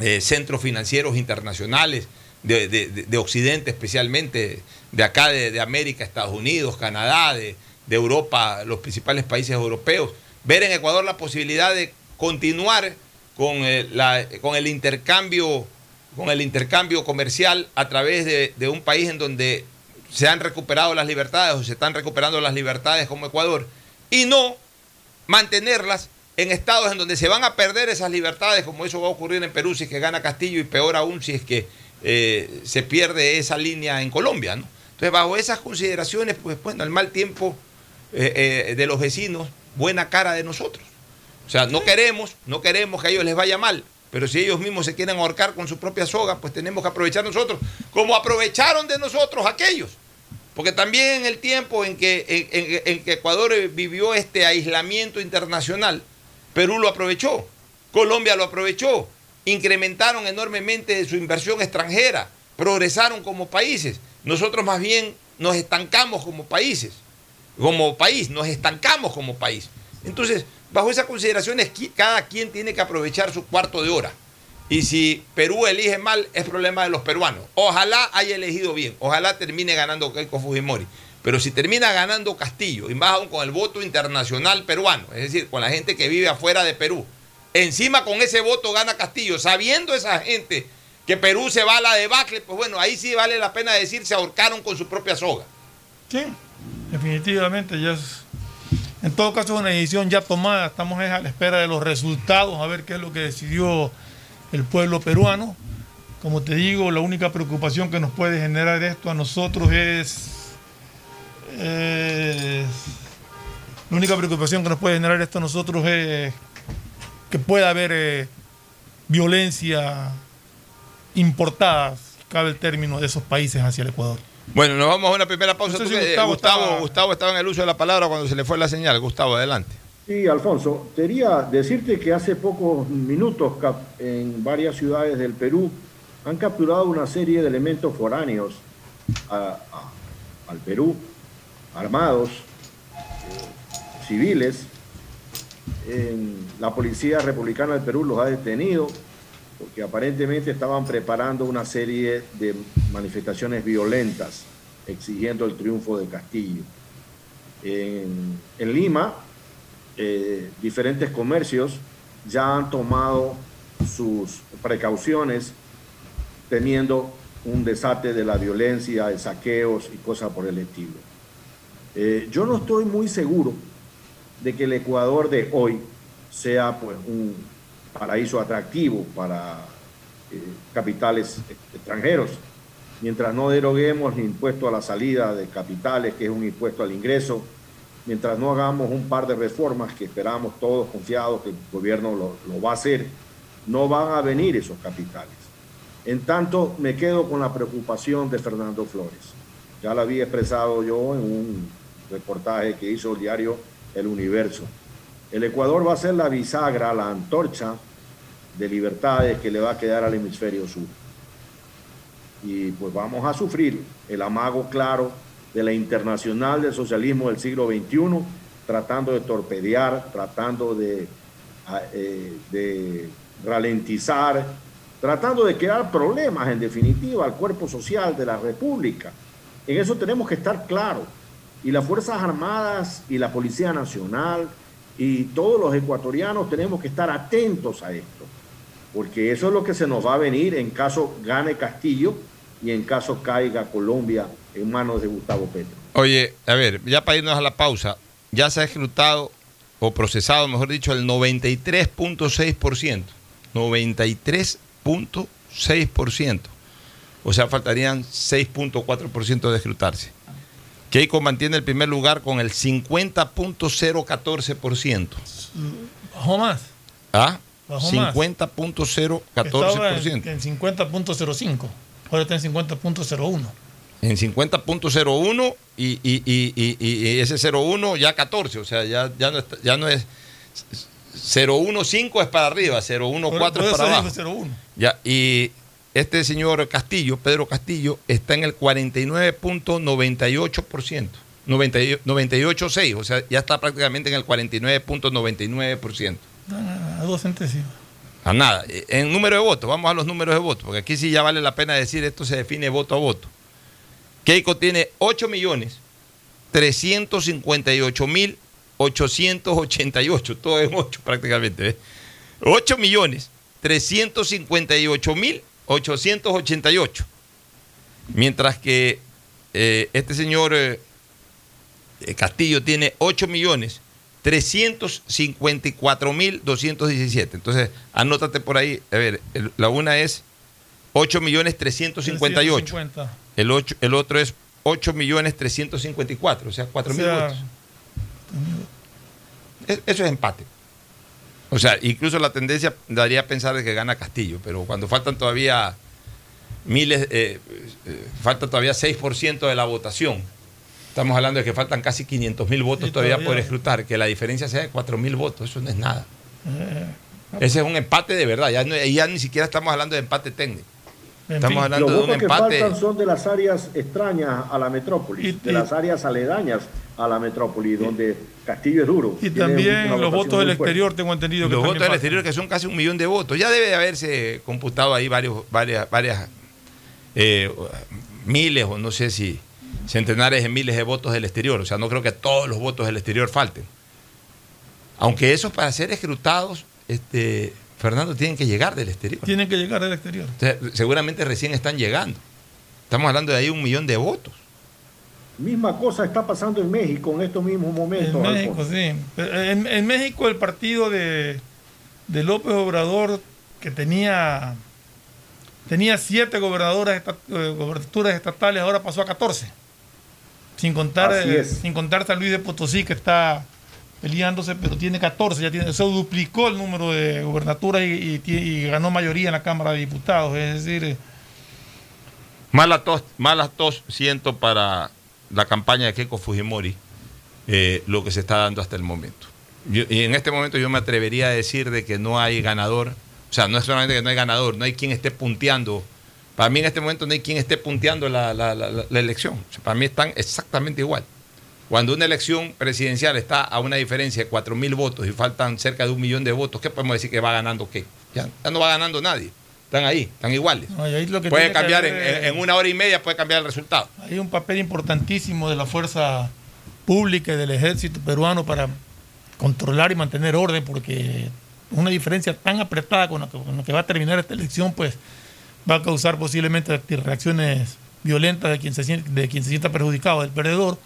S1: eh, centros financieros internacionales de, de- de- de Occidente, especialmente de acá de, América, Estados Unidos, Canadá, de, Europa, los principales países europeos. Ver en Ecuador la posibilidad de continuar con, eh, el intercambio con el intercambio comercial a través de un país en donde se han recuperado las libertades o se están recuperando las libertades como Ecuador y no mantenerlas en estados en donde se van a perder esas libertades, como eso va a ocurrir en Perú si es que gana Castillo y peor aún si es que eh, se pierde esa línea en Colombia. ¿no? Entonces, bajo esas consideraciones, pues bueno, el mal tiempo eh, eh, de los vecinos, buena cara de nosotros. O sea, no queremos, no queremos que a ellos les vaya mal, pero si ellos mismos se quieren ahorcar con su propia soga, pues tenemos que aprovechar nosotros, como aprovecharon de nosotros aquellos. Porque también en el tiempo en que, en, en- en que Ecuador vivió este aislamiento internacional, Perú lo aprovechó, Colombia lo aprovechó, incrementaron enormemente su inversión extranjera, progresaron como países. Nosotros más bien nos estancamos como países. como país, nos estancamos como país. Entonces, bajo esas consideraciones, cada quien tiene que aprovechar su cuarto de hora. Y si Perú elige mal, es problema de los peruanos. Ojalá haya elegido bien, ojalá termine ganando Keiko Fujimori. Pero si termina ganando Castillo, y más aún con el voto internacional peruano, es decir, con la gente que vive afuera de Perú, encima con ese voto gana Castillo, sabiendo esa gente que Perú se va a la debacle, pues bueno, ahí sí vale la pena decir se ahorcaron con su propia soga.
S2: Sí, definitivamente ya es, en todo caso es una decisión ya tomada, estamos a la espera de los resultados, a ver qué es lo que decidió el pueblo peruano. Como te digo, la única preocupación que nos puede generar esto a nosotros es, la única preocupación que nos puede generar esto a nosotros es que pueda haber eh, violencia importada, cabe el término, de esos países hacia el Ecuador.
S1: Bueno, nos vamos a una primera pausa. Gustavo, Gustavo, estaba... en el uso de la palabra cuando se le fue la señal. Gustavo, adelante.
S3: Sí, Alfonso, quería decirte que hace pocos minutos en varias ciudades del Perú han capturado una serie de elementos foráneos al Perú, armados, civiles. la Policía Republicana del Perú los ha detenido porque aparentemente estaban preparando una serie de manifestaciones violentas exigiendo el triunfo de Castillo. En, Lima, eh, diferentes comercios ya han tomado sus precauciones teniendo un desate de la violencia, de saqueos y cosas por el estilo. Eh, yo no estoy muy seguro de que el Ecuador de hoy sea pues un paraíso atractivo para eh, capitales extranjeros. Mientras no deroguemos el impuesto a la salida de capitales, que es un impuesto al ingreso, mientras no hagamos un par de reformas que esperamos todos confiados que el gobierno lo, lo va a hacer, no van a venir esos capitales. En tanto, me quedo con la preocupación de Fernando Flores. Ya la había expresado yo en un reportaje que hizo el diario El Universo el Ecuador va a ser la bisagra, la antorcha de libertades que le va a quedar al hemisferio sur. Y pues vamos a sufrir el amago claro de la internacional del socialismo del siglo XXI, tratando de torpedear, tratando de, eh, de ralentizar, tratando de crear problemas, en definitiva, al cuerpo social de la República. En eso tenemos que estar claros. Y las Fuerzas Armadas y la Policía Nacional y todos los ecuatorianos tenemos que estar atentos a esto, porque eso es lo que se nos va a venir en caso gane Castillo y en caso caiga Colombia en manos de Gustavo Petro.
S1: Oye, a ver, ya para irnos a la pausa, ya se ha ejecutado o procesado, mejor dicho, el 93.6%. 93.6%. O sea, faltarían 6.4% de ejecutarse. Keiko mantiene el primer lugar con el 50.014%.
S2: Bajó más.
S1: ¿Ah? 50.014%.
S2: En 50.05. Ahora está en 50.01.
S1: En 50.01 y, y, y, y, ese 01 ya 14, o sea, ya, ya, no, ya no es 015 es para arriba, 014 es para abajo. Ya, y este señor Castillo, Pedro Castillo, está en el 49.98%, 98.6%, o sea, ya está prácticamente en el 49.99%.
S2: A dos centésimas.
S1: A nada. En número de votos, vamos a los números de votos, porque aquí sí ya vale la pena decir, esto se define voto a voto. Keiko tiene 8 millones 358 mil 888, todo en 8 prácticamente. 8 millones 358 mil 888. Mientras que eh, este señor eh, eh, Castillo tiene 8 millones 354 mil 217. Entonces, anótate por ahí. A ver, la una es 8 millones 358. El, el otro es 8 millones 354, o sea, 4 mil votos. Eso es empate. O sea, incluso la tendencia daría a pensar de que gana Castillo, pero cuando faltan todavía miles, eh, eh, falta todavía 6% de la votación. Estamos hablando de que faltan casi 500 mil votos todavía, por escrutar, que la diferencia sea de 4 mil votos, eso no es nada. Eh, Ese es un empate de verdad, ya, ya ni siquiera estamos hablando de empate técnico.
S2: En
S1: Estamos
S2: fin.
S1: hablando
S3: Los
S1: de un
S3: votos que
S1: empate.
S3: faltan son de las áreas extrañas a la metrópoli,
S2: Y-
S3: de
S2: y-
S3: las áreas aledañas a la metrópoli, donde Castillo es duro.
S2: Y también los votos del
S3: fuerte.
S2: exterior, tengo entendido que
S1: Los votos del
S2: faltan.
S1: exterior, que son casi un millón de votos. Ya debe de haberse computado ahí varios, varias, varias eh, miles o no sé si centenares de miles de votos del exterior. O sea, no creo que todos los votos del exterior falten. Aunque esos para ser escrutados, este, Fernando, tienen que llegar del exterior.
S2: Tienen que llegar del exterior.
S1: O sea, seguramente recién están llegando. Estamos hablando de ahí un millón de votos.
S3: Misma cosa está pasando en México en estos mismos momentos.
S2: En México,
S3: Alfonso.
S2: sí. En, en México el partido de, de López Obrador, que tenía, tenía siete gobernadoras, eh, gobernaturas estatales, ahora pasó a 14. Sin contar, eh, sin contar San Luis de Potosí, que está peleándose, pero tiene 14, ya tiene, se duplicó el número de gobernaturas y, ganó mayoría en la Cámara de Diputados. Es decir, eh,
S1: Mala tos, mala tos siento para la campaña de Keiko Fujimori, eh, lo que se está dando hasta el momento. Y en este momento yo me atrevería a decir de que no hay ganador, o sea, no es solamente que no hay ganador, no hay quien esté punteando. Para mí en este momento no hay quien esté punteando la, elección. Para mí están exactamente igual. Cuando una elección presidencial está a una diferencia de 4 mil votos y faltan cerca de un millón de votos, ¿qué podemos decir que va ganando qué? Ya, ya no va ganando nadie. Están ahí, están iguales.
S2: no, y ahí lo que
S1: Puede
S2: que
S1: cambiar en,
S2: haber,
S1: en- en una hora y media, puede cambiar el resultado.
S2: Hay un papel importantísimo de la fuerza pública y del ejército peruano para controlar y mantener orden, porque una diferencia tan apretada con la que, con la que va a terminar esta elección, pues va a causar posiblemente reacciones violentas de quien se de quien se sienta perjudicado, del perdedor.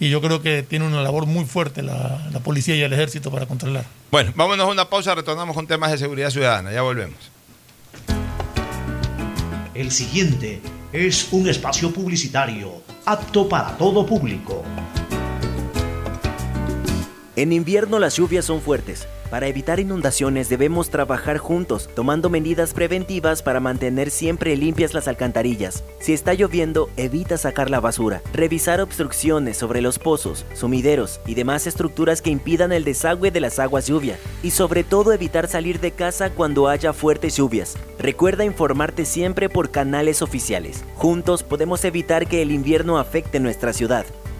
S2: Y yo creo que tiene una labor muy fuerte la, la policía y el ejército para controlar.
S1: Bueno, vámonos a una pausa, retornamos con temas de seguridad ciudadana. Ya volvemos.
S4: El siguiente es un espacio publicitario apto para todo público.
S5: En invierno las lluvias son fuertes. Para evitar inundaciones debemos trabajar juntos, tomando medidas preventivas para mantener siempre limpias las alcantarillas. Si está lloviendo, evita sacar la basura, revisar obstrucciones sobre los pozos, sumideros y demás estructuras que impidan el desagüe de las aguas lluvia. Y sobre todo evitar salir de casa cuando haya fuertes lluvias. Recuerda informarte siempre por canales oficiales. Juntos podemos evitar que el invierno afecte nuestra ciudad.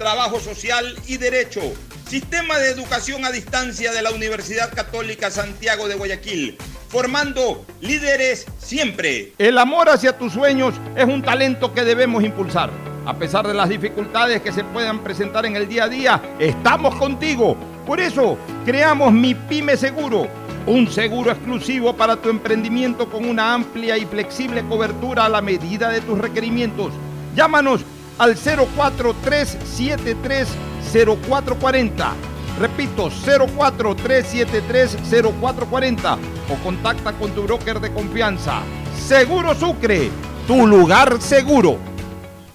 S6: trabajo social y derecho. Sistema de educación a distancia de la Universidad Católica Santiago de Guayaquil, formando líderes siempre.
S7: El amor hacia tus sueños es un talento que debemos impulsar. A pesar de las dificultades que se puedan presentar en el día a día, estamos contigo. Por eso, creamos Mi Pyme Seguro, un seguro exclusivo para tu emprendimiento con una amplia y flexible cobertura a la medida de tus requerimientos. Llámanos al 043730440. Repito, 043730440 o contacta con tu broker de confianza. Seguro Sucre, tu lugar seguro.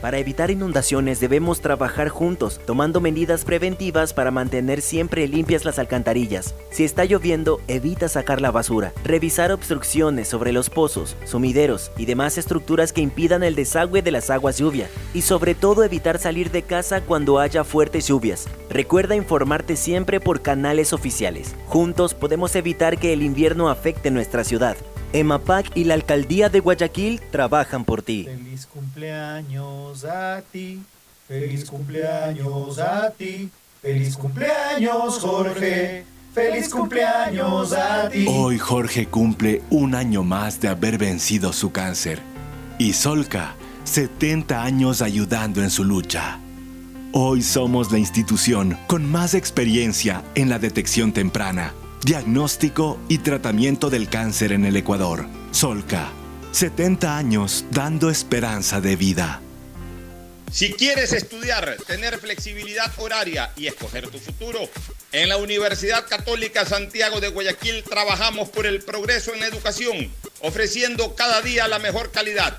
S5: Para evitar inundaciones debemos trabajar juntos, tomando medidas preventivas para mantener siempre limpias las alcantarillas. Si está lloviendo, evita sacar la basura, revisar obstrucciones sobre los pozos, sumideros y demás estructuras que impidan el desagüe de las aguas lluvia. Y sobre todo evitar salir de casa cuando haya fuertes lluvias. Recuerda informarte siempre por canales oficiales. Juntos podemos evitar que el invierno afecte nuestra ciudad. EMAPAC y la Alcaldía de Guayaquil trabajan por ti.
S8: Feliz cumpleaños a ti, feliz cumpleaños a ti, feliz cumpleaños Jorge, feliz cumpleaños a ti.
S9: Hoy Jorge cumple un año más de haber vencido su cáncer y Solca 70 años ayudando en su lucha. Hoy somos la institución con más experiencia en la detección temprana, diagnóstico y tratamiento del cáncer en el Ecuador. Solca, 70 años dando esperanza de vida.
S6: Si quieres estudiar, tener flexibilidad horaria y escoger tu futuro, en la Universidad Católica Santiago de Guayaquil trabajamos por el progreso en educación, ofreciendo cada día la mejor calidad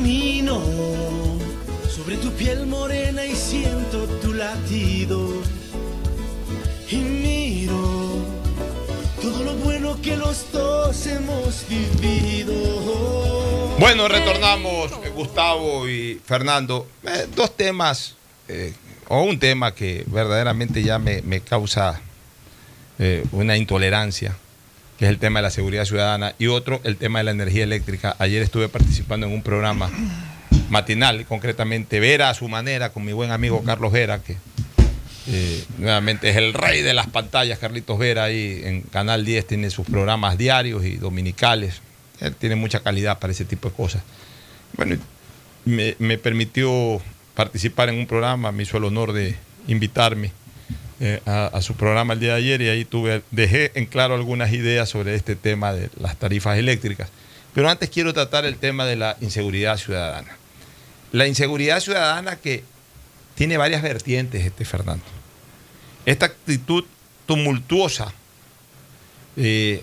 S10: Camino sobre tu piel morena y siento tu latido. Y miro todo lo bueno que los dos hemos vivido.
S1: Bueno, retornamos, eh, Gustavo y Fernando. Eh, dos temas, eh, o un tema que verdaderamente ya me, causa una intolerancia, que es el tema de la seguridad ciudadana, y otro, el tema de la energía eléctrica. Ayer estuve participando en un programa matinal, concretamente Vera a su manera, con mi buen amigo Carlos Vera, que eh, nuevamente es el rey de las pantallas, Carlitos Vera, ahí en Canal 10 tiene sus programas diarios y dominicales. Él tiene mucha calidad para ese tipo de cosas. Bueno, me, me permitió participar en un programa, me hizo el honor de invitarme eh, a, su programa el día de ayer y ahí tuve, dejé en claro algunas ideas sobre este tema de las tarifas eléctricas. Pero antes quiero tratar el tema de la inseguridad ciudadana. La inseguridad ciudadana que tiene varias vertientes, este Fernando. Esta actitud tumultuosa, eh,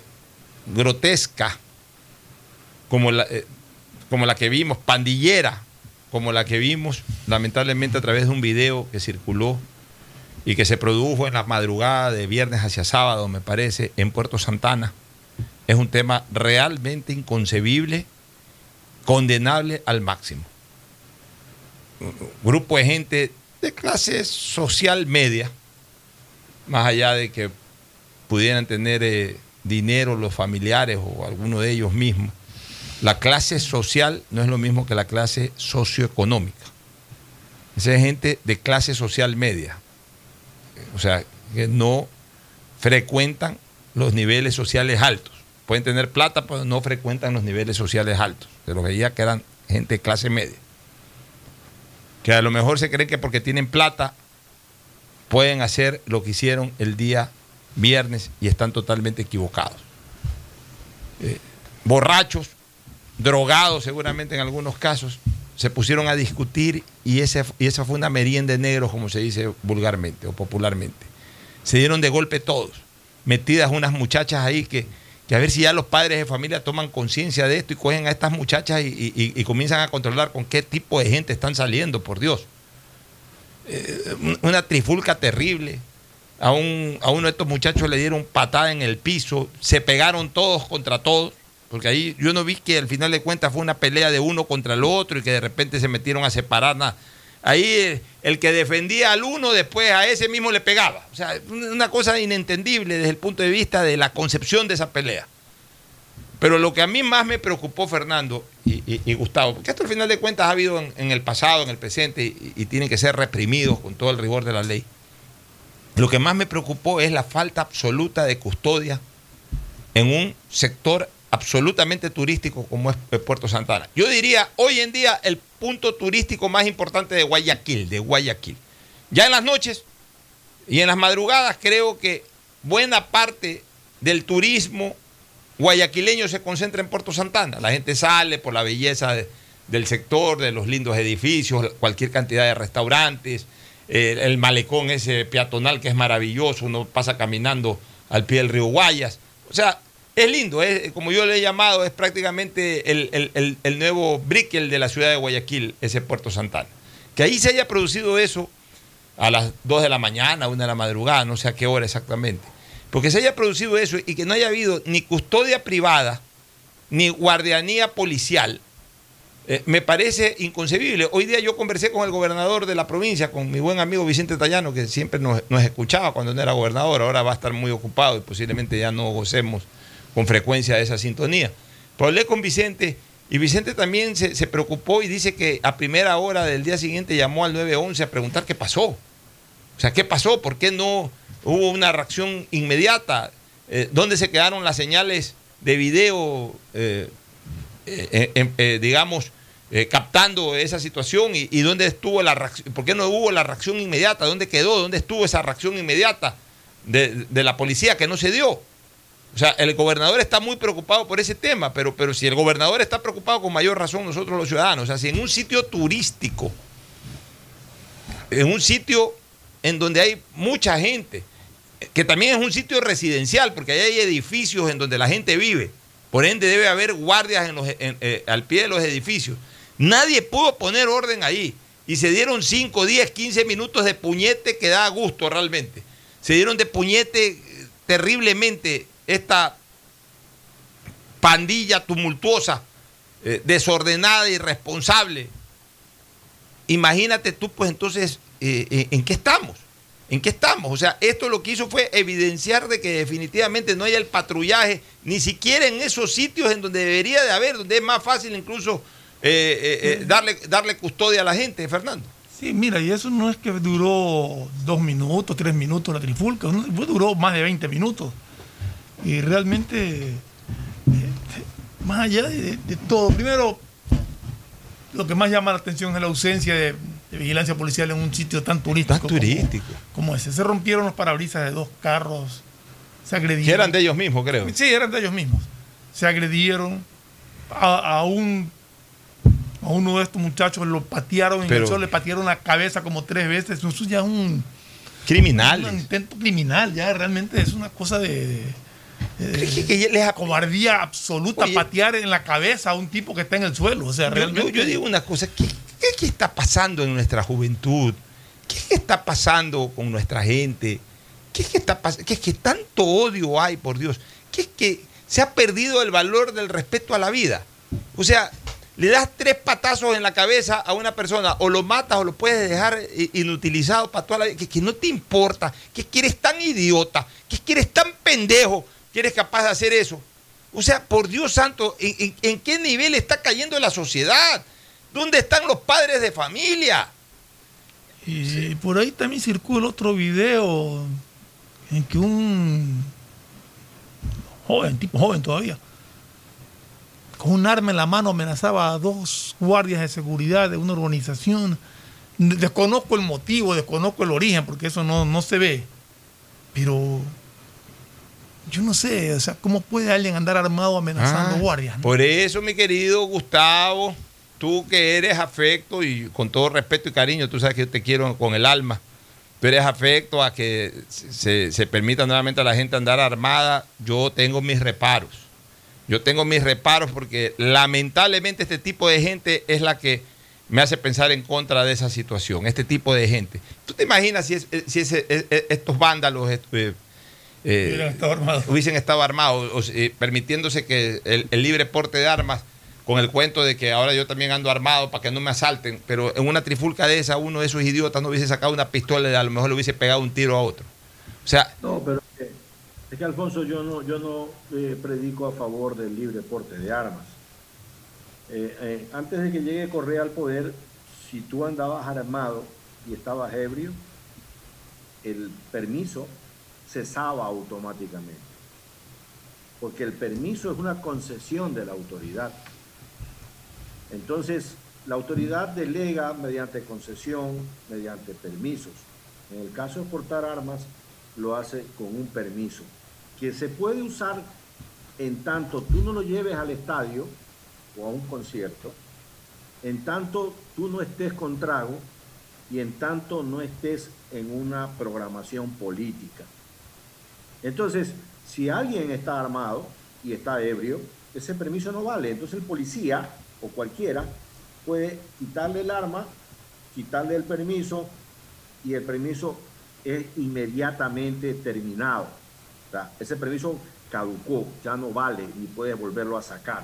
S1: grotesca, como la, eh, como la que vimos, pandillera, como la que vimos lamentablemente a través de un video que circuló y que se produjo en la madrugada de viernes hacia sábado, me parece, en Puerto Santana, es un tema realmente inconcebible, condenable al máximo. Un grupo de gente de clase social media, más allá de que pudieran tener eh, dinero los familiares o alguno de ellos mismos, la clase social no es lo mismo que la clase socioeconómica. Esa es gente de clase social media. O sea, que no frecuentan los niveles sociales altos. Pueden tener plata, pero no frecuentan los niveles sociales altos. Se los veía que eran gente de clase media. Que a lo mejor se creen que porque tienen plata pueden hacer lo que hicieron el día viernes y están totalmente equivocados. Eh, borrachos, drogados seguramente en algunos casos, se pusieron a discutir y, ese, y esa fue una merienda de negros, como se dice vulgarmente o popularmente. Se dieron de golpe todos, metidas unas muchachas ahí que, que a ver si ya los padres de familia toman conciencia de esto y cogen a estas muchachas y, y- comienzan a controlar con qué tipo de gente están saliendo, por Dios. eh, una trifulca terrible. A, un, a uno de estos muchachos le dieron patada en el piso, se pegaron todos contra todos, porque ahí yo no vi que al final de cuentas fue una pelea de uno contra el otro y que de repente se metieron a separar. nada. Ahí el, el que defendía al uno después a ese mismo le pegaba. O sea, una cosa inentendible desde el punto de vista de la concepción de esa pelea. Pero lo que a mí más me preocupó, Fernando y, Gustavo, porque esto al final de cuentas ha habido en, en el pasado, en el presente, y, y tienen que ser reprimidos con todo el rigor de la ley. Lo que más me preocupó es la falta absoluta de custodia en un sector absolutamente turístico como es eh, Puerto Santana. Yo diría, hoy en día, el punto turístico más importante de Guayaquil, de Guayaquil. Ya en las noches y en las madrugadas creo que buena parte del turismo guayaquileño se concentra en Puerto Santana. La gente sale por la belleza de- del sector, de los lindos edificios, cualquier cantidad de restaurantes, el malecón ese peatonal que es maravilloso, uno pasa caminando al pie del río Guayas. O sea, es lindo, es, como yo le he llamado, es prácticamente el, el- el- el nuevo Brickell de la ciudad de Guayaquil, ese Puerto Santana. Que ahí se haya producido eso a las 2 de la mañana, 1 de la madrugada, no sé a qué hora exactamente. Porque se haya producido eso y que no haya habido ni custodia privada, ni guardianía policial, eh, me parece inconcebible. Hoy día yo conversé con el gobernador de la provincia, con mi buen amigo Vicente Tallano, que siempre nos, nos escuchaba cuando no era gobernador, ahora va a estar muy ocupado y posiblemente ya no gocemos con frecuencia de esa sintonía. Pero hablé con Vicente y Vicente también se, se preocupó y dice que a primera hora del día siguiente llamó al 911 a preguntar qué pasó. O sea, ¿qué pasó? ¿Por qué no hubo una reacción inmediata? Eh, ¿Dónde se quedaron las señales de video, eh, eh, eh, digamos, captando esa situación? ¿Y, y dónde estuvo la reacción? ¿Por qué no hubo la reacción inmediata? ¿Dónde quedó? ¿Dónde estuvo esa reacción inmediata de, de la policía que no se dio? O sea, el gobernador está muy preocupado por ese tema, pero, pero si el gobernador está preocupado con mayor razón nosotros los ciudadanos, o sea, si en un sitio turístico, en un sitio en donde hay mucha gente, que también es un sitio residencial, porque ahí hay edificios en donde la gente vive, por ende debe haber guardias en los- eh, al pie de los edificios. Nadie pudo poner orden ahí y se dieron 5, 10, 15 minutos de puñete que da gusto realmente. Se dieron de puñete terriblemente esta pandilla tumultuosa, eh, desordenada, irresponsable. Imagínate tú, pues entonces, eh, eh, ¿en qué estamos? ¿En qué estamos? O sea, esto lo que hizo fue evidenciar de que definitivamente no hay el patrullaje, ni siquiera en esos sitios en donde debería de haber, donde es más fácil incluso eh, eh, eh, darle, darle custodia a la gente, Fernando.
S2: Sí, mira, y eso no es que duró dos minutos, tres minutos la trifulca, duró más de 20 minutos. Y realmente, eh, más allá de, de todo, primero, lo que más llama la atención es la ausencia de, de vigilancia policial en un sitio tan turístico. como-
S1: turístico.
S2: Como, ese. Se rompieron los parabrisas de dos carros, se agredieron.
S1: Que eran de ellos mismos, creo.
S2: Sí, eran de ellos mismos. Se agredieron a, a un a uno de estos muchachos lo patearon en
S1: Pero-
S2: el le patearon la cabeza como tres veces. Eso ya es un,
S1: Criminales.
S2: un intento criminal, ya realmente es una cosa de, de- de-
S1: les
S2: cobardía absoluta
S1: Oye.
S2: patear en la cabeza a un tipo que está en el suelo. O sea,
S1: Yo-
S2: realmente.
S1: Yo, yo digo una cosa, ¿qué, qué, qué está pasando en nuestra juventud? ¿Qué está pasando con nuestra gente? ¿Qué es que está pasando? ¿Qué es que tanto odio hay, por Dios? ¿Qué es que se ha perdido el valor del respeto a la vida? O sea, le das tres patazos en la cabeza a una persona, o lo matas o lo puedes dejar eh, inutilizado para toda la vida, que, que no te importa, que, que eres tan idiota, que, que eres tan pendejo, que eres capaz de hacer eso. O sea, por Dios santo, ¿en, qué nivel está cayendo la sociedad? ¿Dónde están los padres de familia?
S2: Y por ahí también circula otro video en que un joven, tipo joven todavía, con un arma en la mano amenazaba a dos guardias de seguridad de una urbanización. Desconozco el motivo, desconozco el origen, porque eso no, no se ve. Pero yo no sé, o sea, ¿cómo puede alguien andar armado amenazando
S1: Ah,
S2: guardias? no?
S1: Por eso, mi querido Gustavo, tú que eres afecto y con todo respeto y cariño, tú sabes que yo te quiero con el alma. Tú eres afecto a que se, se permita nuevamente a la gente andar armada. Yo tengo mis reparos. Yo tengo mis reparos porque lamentablemente este tipo de gente es la que me hace pensar en contra de esa situación, este tipo de gente. ¿Tú te imaginas si, es- eh, si eh, eh, estos vándalos eh, eh,
S2: Hubieran estado armados.
S1: hubiesen estado armados, o, eh, permitiéndose que el, el libre porte de armas, con el cuento de que ahora yo también ando armado para que no me asalten, pero en una trifulca de esa, uno de esos idiotas no hubiese sacado una pistola y a lo mejor le hubiese pegado un tiro a otro. O sea,
S3: No, pero eh, es que Alfonso, yo no, yo no eh, predico a favor del libre porte de armas. Eh, eh, antes de que llegue Correa al poder, si tú andabas armado y estabas ebrio, el permiso cesaba automáticamente. Porque el permiso es una concesión de la autoridad. Entonces, la autoridad delega mediante concesión, mediante permisos. En el caso de portar armas, lo hace con un permiso, que se puede usar en tanto tú no lo lleves al estadio o a un concierto, en tanto tú no estés con trago y en tanto no estés en una programación política. Entonces, si alguien está armado y está ebrio, ese permiso no vale. Entonces el policía o cualquiera puede quitarle el arma, quitarle el permiso y el permiso es inmediatamente terminado. O sea, ese permiso caducó, ya no vale y puede volverlo a sacar.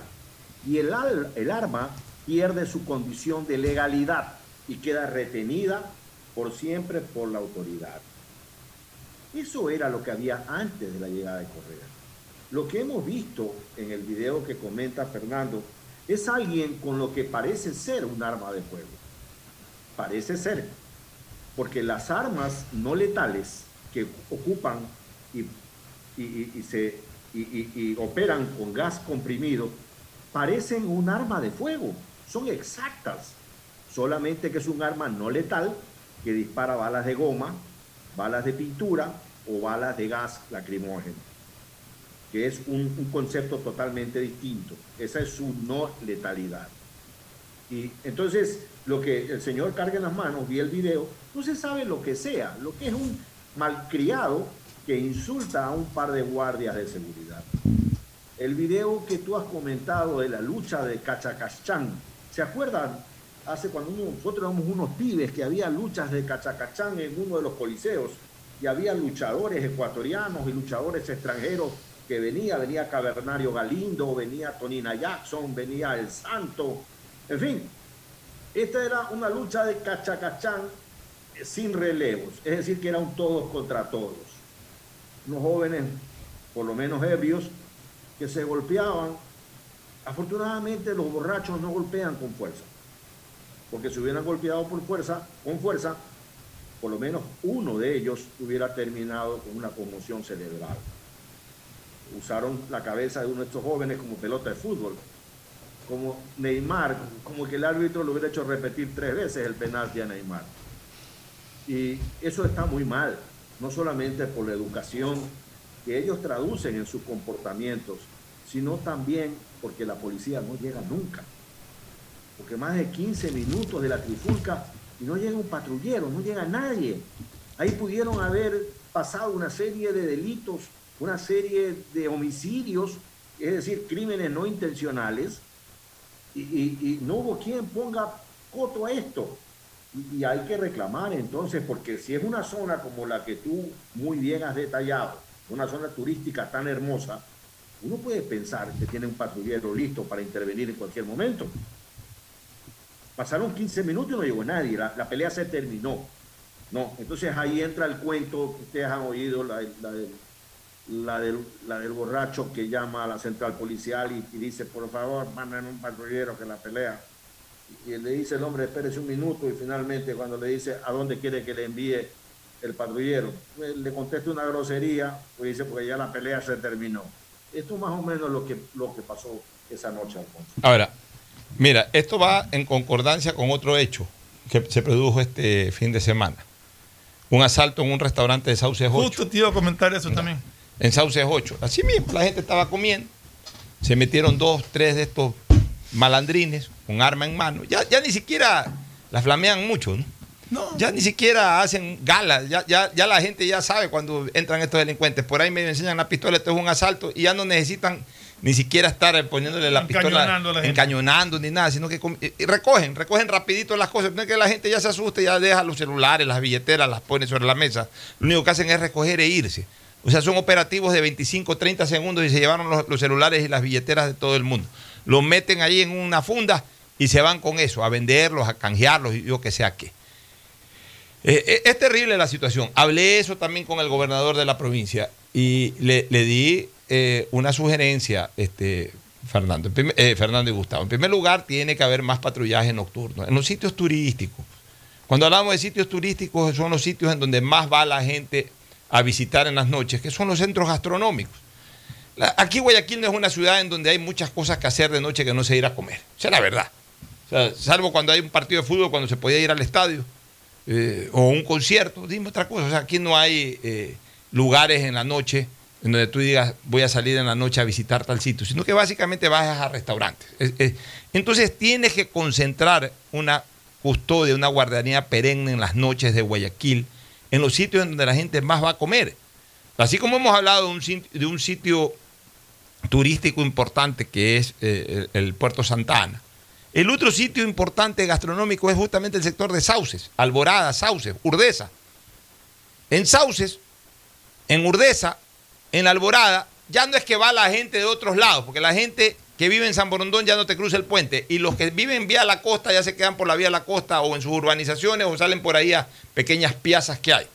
S3: Y el, el arma pierde su condición de legalidad y queda retenida por siempre por la autoridad. Eso era lo que había antes de la llegada de Correa. Lo que hemos visto en el video que comenta Fernando es alguien con lo que parece ser un arma de fuego. Parece ser. Porque las armas no letales que ocupan y, se, y operan con gas comprimido parecen un arma de fuego. Son exactas. Solamente que es un arma no letal que dispara balas de goma, balas de pintura o balas de gas lacrimógeno, que es un, concepto totalmente distinto. Esa es su no letalidad. Y entonces, lo que el señor carga en las manos, vi el video, no se sabe lo que sea, lo que es un malcriado que insulta a un par de guardias de seguridad. El video que tú has comentado de la lucha de Cachacachán, ¿se acuerdan? Hace cuando nosotros éramos unos pibes que había luchas de Cachacachán en uno de los coliseos y había luchadores ecuatorianos y luchadores extranjeros que venía, venía Cavernario Galindo, venía Tonina Jackson, venía El Santo, en fin, esta era una lucha de Cachacachán eh, sin relevos, es decir, que eran todos contra todos. Unos jóvenes, por lo menos ebrios, que se golpeaban. Afortunadamente los borrachos no golpean con fuerza, porque si hubieran golpeado por fuerza, con fuerza, por lo menos uno de ellos hubiera terminado con una conmoción cerebral. Usaron la cabeza de uno de estos jóvenes como pelota de fútbol, como Neymar, como que el árbitro lo hubiera hecho repetir tres veces el penalti a Neymar. Y eso está muy mal, no solamente por la educación que ellos traducen en sus comportamientos, sino también porque la policía no llega nunca. Porque más de 15 minutos de la trifulca y no llega un patrullero, no llega nadie. Ahí pudieron haber pasado una serie de delitos, una serie de homicidios, es decir, crímenes no intencionales, y, no hubo quien ponga coto a esto. Y hay que reclamar entonces, porque si es una zona como la que tú muy bien has detallado, una zona turística tan hermosa, uno puede pensar que tiene un patrullero listo para intervenir en cualquier momento. Pasaron 15 minutos y no llegó nadie, la, la pelea se terminó. No, entonces ahí entra el cuento que ustedes han oído, la, la del, la del- borracho que llama a la central policial y, y dice, por favor, manden un patrullero que la pelea. Y le dice el hombre, espérese un minuto y finalmente cuando le dice, ¿a dónde quiere que le envíe el patrullero? Pues, le contesta una grosería, pues dice, porque ya la pelea se terminó. Esto más o menos lo que, lo que pasó esa noche, Alfonso.
S1: Ahora, mira, esto va en concordancia con otro hecho que se produjo este fin de semana. Un asalto en un restaurante de Sauces 8.
S2: Justo te iba a comentar eso también.
S1: En Sauces 8. Así mismo, la gente estaba comiendo. Se metieron dos, tres de estos malandrines con arma en mano. Ya, ya ni siquiera la flamean mucho, ¿no? Ya ni siquiera hacen gala, ya, ya, ya la gente ya sabe cuando entran estos delincuentes. Por ahí me enseñan la pistola, esto es un asalto, y ya no necesitan ni siquiera estar poniéndole la pistola,
S2: Encañonando la
S1: ni nada, sino que y- y recogen, recogen rapidito las cosas. No es que la gente ya se asuste, ya deja los celulares, las billeteras, las pone sobre la mesa. Lo único que hacen es recoger e irse. O sea, son operativos de 25, 30 segundos y se llevaron los, los celulares y las billeteras de todo el mundo. Los meten ahí en una funda y se van con eso, a venderlos, a canjearlos y yo que sea qué. Eh, eh, es terrible la situación. Hablé eso también con el gobernador de la provincia y le, le di eh, una sugerencia, este, Fernando, eh, Fernando y Gustavo. En primer lugar, tiene que haber más patrullaje nocturno en los sitios turísticos. Cuando hablamos de sitios turísticos, son los sitios en donde más va la gente a visitar en las noches, que son los centros gastronómicos. Aquí Guayaquil no es una ciudad en donde hay muchas cosas que hacer de noche que no se ir a comer. Esa es la verdad. O salvo cuando hay un partido de fútbol, cuando se podía ir al estadio, eh, o un concierto, dime otra cosa. O sea, aquí no hay lugares en la noche en donde tú digas, voy a salir en la noche a visitar tal sitio, sino que básicamente vas a restaurantes. Es- es- entonces tienes que concentrar una custodia, una guardería perenne en las noches de Guayaquil, en los sitios donde la gente más va a comer. Así como hemos hablado de un, sit- de un sitio turístico importante que es eh, el, Puerto Santa Ana. El otro sitio importante gastronómico es justamente el sector de Sauces, Alborada, Sauces, Urdesa. En Sauces, en Urdesa, en Alborada, ya no es que va la gente de otros lados, porque la gente que vive en San Borondón ya no te cruza el puente, y los que viven vía la costa ya se quedan por la vía la costa o en sus urbanizaciones o salen por ahí a pequeñas piazas que hay.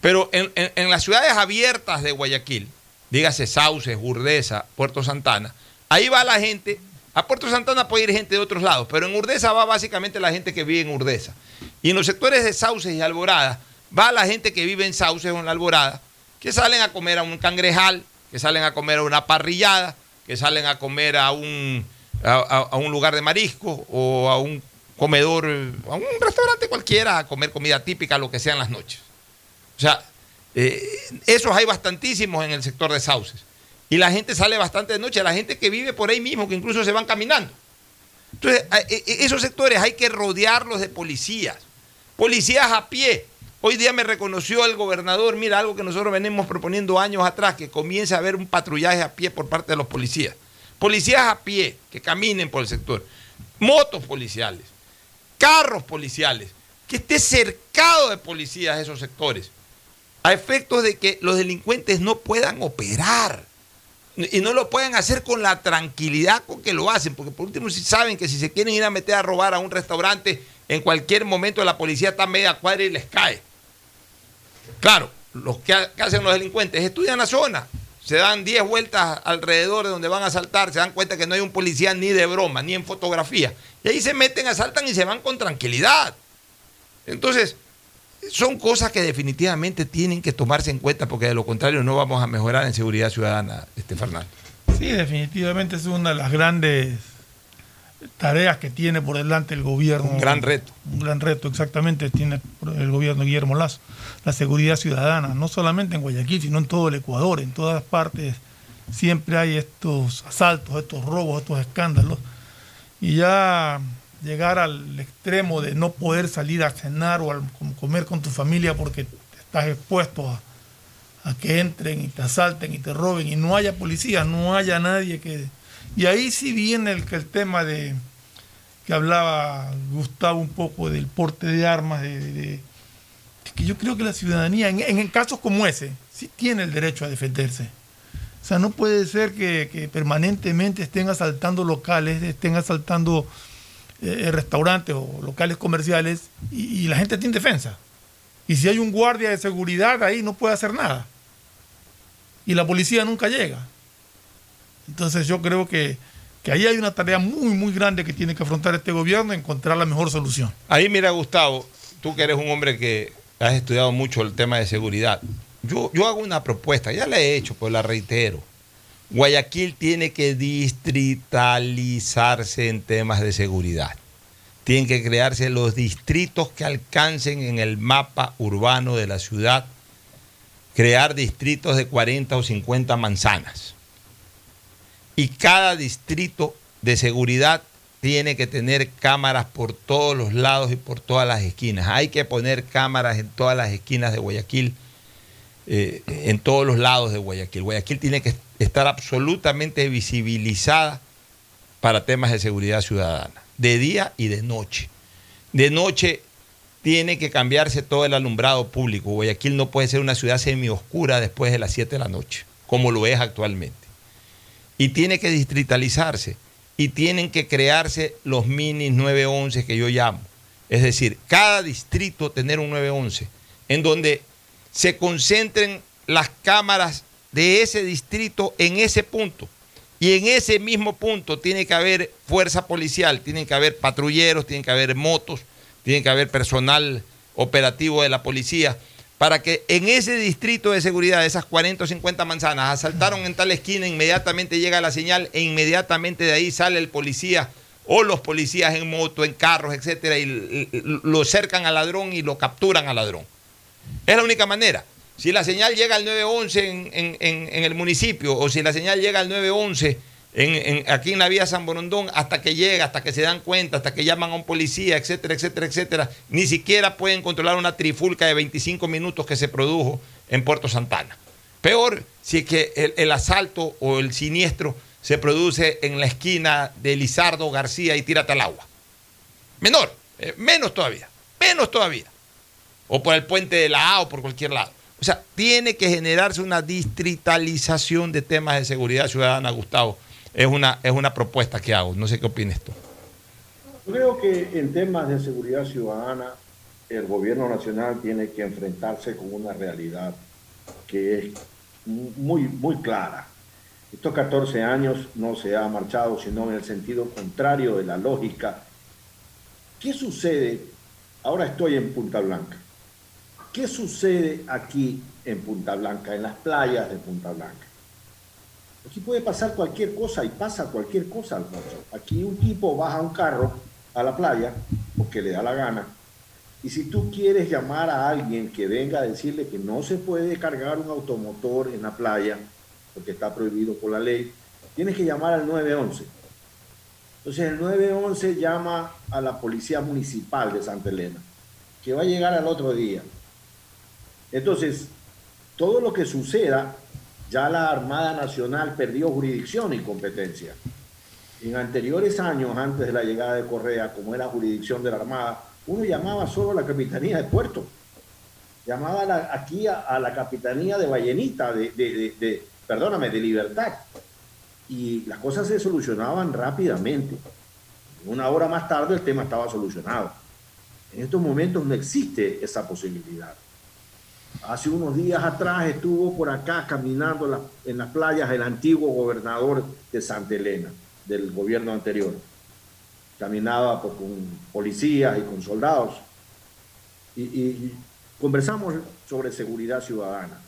S1: Pero en, en- en las ciudades abiertas de Guayaquil, dígase Sauces, Urdesa, Puerto Santana, ahí va la gente. A Puerto Santana puede ir gente de otros lados, pero en Urdesa va básicamente la gente que vive en Urdesa. Y en los sectores de Sauces y Alborada, va la gente que vive en Sauces o en la Alborada, que salen a comer a un cangrejal, que salen a comer a una parrillada, que salen a comer a un, a, un lugar de marisco o a un comedor, a un restaurante cualquiera, a comer comida típica, lo que sea en las noches. O sea, eh, esos hay bastantísimos en el sector de Sauces. Y la gente sale bastante de noche, la gente que vive por ahí mismo, que incluso se van caminando. Entonces, e- e- esos sectores hay que rodearlos de policías. Policías a pie. Hoy día me reconoció el gobernador, mira, algo que nosotros venimos proponiendo años atrás, que comience a haber un patrullaje a pie por parte de los policías. Policías a pie, que caminen por el sector. Motos policiales, carros policiales, que esté cercado de policías esos sectores, a efectos de que los delincuentes no puedan operar. Y no lo pueden hacer con la tranquilidad con que lo hacen, porque por último si saben que si se quieren ir a meter a robar a un restaurante, en cualquier momento la policía está media cuadra y les cae. Claro, los que, ha- que hacen los delincuentes estudian la zona, se dan 10 vueltas alrededor de donde van a asaltar, se dan cuenta que no hay un policía ni de broma, ni en fotografía. Y ahí se meten, asaltan y se van con tranquilidad. Entonces, son cosas que definitivamente tienen que tomarse en cuenta porque de lo contrario no vamos a mejorar en seguridad ciudadana, este Fernando.
S2: Sí, definitivamente es una de las grandes tareas que tiene por delante el gobierno.
S1: Un gran reto.
S2: Un gran reto, exactamente, tiene el gobierno Guillermo Lazo. La seguridad ciudadana, no solamente en Guayaquil, sino en todo el Ecuador, en todas partes. Siempre hay estos asaltos, estos robos, estos escándalos. Y ya llegar al extremo de no poder salir a cenar o a comer con tu familia porque estás expuesto a, a que entren y te asalten y te roben y no haya policía, no haya nadie que... Y ahí sí viene el, el tema de que hablaba Gustavo un poco del porte de armas, de- de- que yo creo que la ciudadanía, en, en casos como ese, sí tiene el derecho a defenderse. O sea, no puede ser que, que permanentemente estén asaltando locales, estén asaltando eh, restaurantes o locales comerciales y, y la gente tiene defensa. Y si hay un guardia de seguridad ahí, no puede hacer nada. Y la policía nunca llega. Entonces yo creo que, que ahí hay una tarea muy, muy grande que tiene que afrontar este gobierno, encontrar la mejor solución.
S1: Ahí mira Gustavo, tú que eres un hombre que has estudiado mucho el tema de seguridad, yo, yo hago una propuesta, ya la he hecho, pues la reitero. Guayaquil tiene que distritalizarse en temas de seguridad. Tienen que crearse los distritos que alcancen en el mapa urbano de la ciudad, crear distritos de 40 o 50 manzanas. Y cada distrito de seguridad tiene que tener cámaras por todos los lados y por todas las esquinas. Hay que poner cámaras en todas las esquinas de Guayaquil, eh, en todos los lados de Guayaquil. Guayaquil tiene que estar absolutamente visibilizada para temas de seguridad ciudadana, de día y de noche. De noche tiene que cambiarse todo el alumbrado público. Guayaquil no puede ser una ciudad semioscura después de las 7 de la noche, como lo es actualmente. Y tiene que distritalizarse y tienen que crearse los mini 911 que yo llamo. Es decir, cada distrito tener un 911 en donde se concentren las cámaras de ese distrito en ese punto. Y en ese mismo punto tiene que haber fuerza policial, tiene que haber patrulleros, tiene que haber motos, tiene que haber personal operativo de la policía, para que en ese distrito de seguridad, esas 40 o 50 manzanas, asaltaron en tal esquina, inmediatamente llega la señal e inmediatamente de ahí sale el policía o los policías en moto, en carros, etcétera, y lo cercan al ladrón y lo capturan al ladrón. Es la única manera. Si la señal llega al 911 en, en el municipio o si la señal llega al 911 aquí en la vía San Borondón hasta que llega, hasta que se dan cuenta, hasta que llaman a un policía, etcétera, etcétera, etcétera. Ni siquiera pueden controlar una trifulca de 25 minutos que se produjo en Puerto Santana. Peor si es que el, el asalto o el siniestro se produce en la esquina de Lizardo García y Tírate al agua. Menor, eh, menos todavía, menos todavía. O por el puente de la A o por cualquier lado. O sea, tiene que generarse una distritalización de temas de seguridad ciudadana, Gustavo es una, es una propuesta que hago. No sé qué opinas tú.
S3: Creo que en temas de seguridad ciudadana, el gobierno nacional tiene que enfrentarse con una realidad que es muy, muy clara. Estos 14 años no se ha marchado, sino en el sentido contrario de la lógica. ¿Qué sucede? Ahora estoy en Punta Blanca. ¿Qué sucede aquí en Punta Blanca, en las playas de Punta Blanca? Aquí puede pasar cualquier cosa y pasa cualquier cosa, Alfonso. Aquí un tipo baja un carro a la playa porque le da la gana. Y si tú quieres llamar a alguien que venga a decirle que no se puede cargar un automotor en la playa, porque está prohibido por la ley, tienes que llamar al 911. Entonces el 911 llama a la policía municipal de Santa Elena, que va a llegar al otro día. Entonces, todo lo que suceda ya la Armada Nacional perdió jurisdicción y competencia. En anteriores años, antes de la llegada de Correa, como era jurisdicción de la Armada, uno llamaba solo a la Capitanía de Puerto. Llamaba aquí a, la Capitanía de Vallenita, de, perdóname, de Libertad. Y las cosas se solucionaban rápidamente. Una hora más tarde el tema estaba solucionado. En estos momentos no existe esa posibilidad. Hace unos días atrás estuvo por acá caminando en, las playas el antiguo gobernador de Santa Elena, del gobierno anterior. Caminaba con policías y con soldados. Y, conversamos sobre seguridad ciudadana.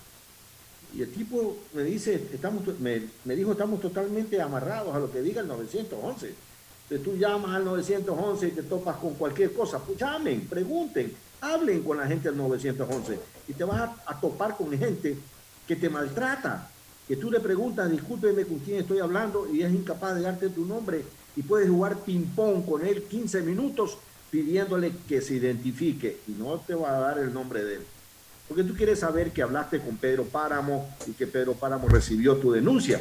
S3: Y el tipo me dice, estamos, me, me, dijo, estamos totalmente amarrados a lo que diga el 911. Si tú llamas al 911 y te topas con cualquier cosa, pues llamen, pregunten, hablen con la gente del 911 y te vas a, topar con gente que te maltrata, que tú le preguntas, discúlpeme con quién estoy hablando y es incapaz de darte tu nombre y puedes jugar ping-pong con él 15 minutos pidiéndole que se identifique y no te va a dar el nombre de él. Porque tú quieres saber que hablaste con Pedro Páramo y que Pedro Páramo recibió tu denuncia.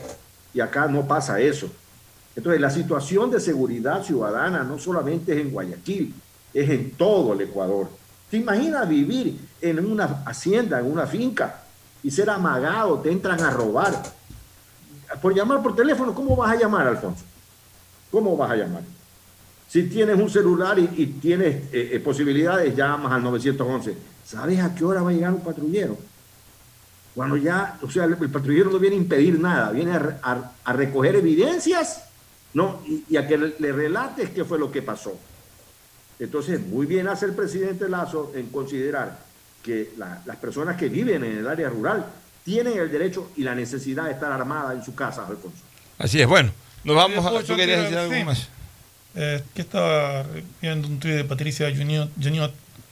S3: Y acá no pasa eso. Entonces, la situación de seguridad ciudadana no solamente es en Guayaquil, es en todo el Ecuador. ¿Te imaginas vivir en una hacienda, en una finca y ser amagado, te entran a robar? Por llamar por teléfono, ¿cómo vas a llamar, Alfonso? ¿Cómo vas a llamar? Si tienes un celular y, tienes eh, eh, posibilidades, llamas al 911. ¿Sabes a qué hora va a llegar un patrullero? Cuando ya, o sea, el, patrullero no viene a impedir nada, viene a, recoger evidencias ¿no? y, a que le relates qué fue lo que pasó. Entonces, muy bien hace el presidente Lazo en considerar que las personas que viven en el área rural tienen el derecho y la necesidad de estar armadas en su casa, Alfonso.
S1: Así es, bueno, nos vamos a... ¿Tú querías decir algo más?
S2: Eh, que estaba viendo un tuit de Patricia Juniot.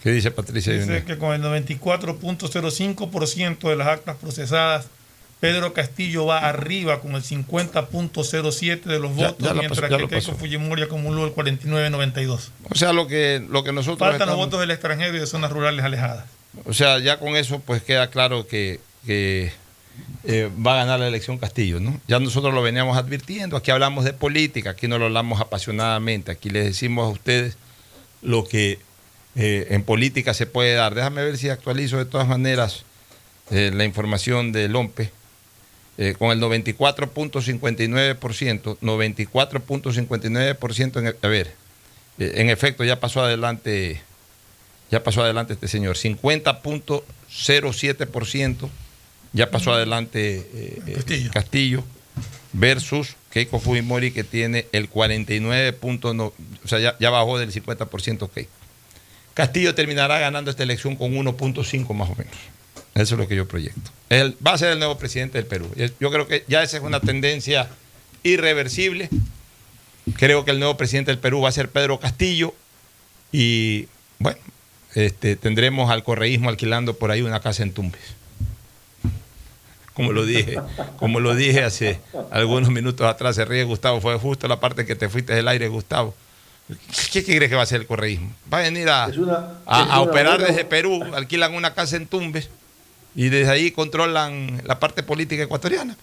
S1: ¿Qué dice Patricia
S2: Dice que con el 94.05% de las actas procesadas Pedro Castillo va arriba con el 50.07 de los votos,
S1: ya
S2: mientras
S1: pasó,
S2: que Keiko. Fujimori acumuló el 49.92.
S1: O sea, lo que, lo que nosotros
S2: Faltan los votos del extranjero y de zonas rurales alejadas.
S1: O sea, ya con eso pues queda claro que, que, eh, va a ganar la elección Castillo, ¿no? Ya nosotros lo veníamos advirtiendo, aquí hablamos de política, aquí no lo hablamos apasionadamente, aquí les decimos a ustedes lo que eh, en política se puede dar. Déjame ver si actualizo de todas maneras eh, la información del OMPE. Eh, con el 94.59%, 94.59% en el- a ver, eh, en efecto ya pasó adelante ya pasó adelante este señor, 50.07%, ya pasó adelante eh, Castillo. versus Keiko Fujimori que tiene el 49.9, o sea, ya, ya bajó del 50% Keiko. Castillo terminará ganando esta elección con 1.5 más o menos. Eso es lo que yo proyecto. Él va a ser el nuevo presidente del Perú. Yo creo que ya esa es una tendencia irreversible. Creo que el nuevo presidente del Perú va a ser Pedro Castillo y bueno, este, tendremos al correísmo alquilando por ahí una casa en Tumbes. Como lo dije, como lo dije hace algunos minutos atrás, se ríe Gustavo, fue justo la parte que te fuiste del aire, Gustavo. ¿Qué, qué crees que va a ser el correísmo? Va a venir a,
S3: una-
S1: a- operar
S3: buena-
S1: desde Perú, alquilan una casa en Tumbes y desde ahí controlan la parte política ecuatoriana.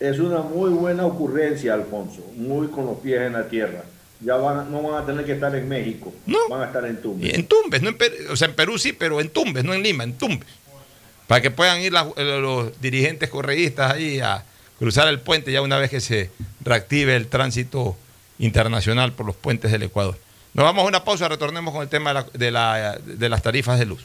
S3: Es una muy buena ocurrencia, Alfonso, muy con los pies en la tierra. Ya van, no van a tener que estar en México, van a estar en Tumbes.
S1: en Tumbes, no en Perú, o sea, en Perú sí, pero en Tumbes, no en Lima, en Tumbes. Para que puedan ir eh, los dirigentes correístas ahí a cruzar el puente ya una vez que se reactive el tránsito internacional por los puentes del Ecuador. Nos vamos a una pausa, retornemos con el tema de, la- de la- de las tarifas de luz.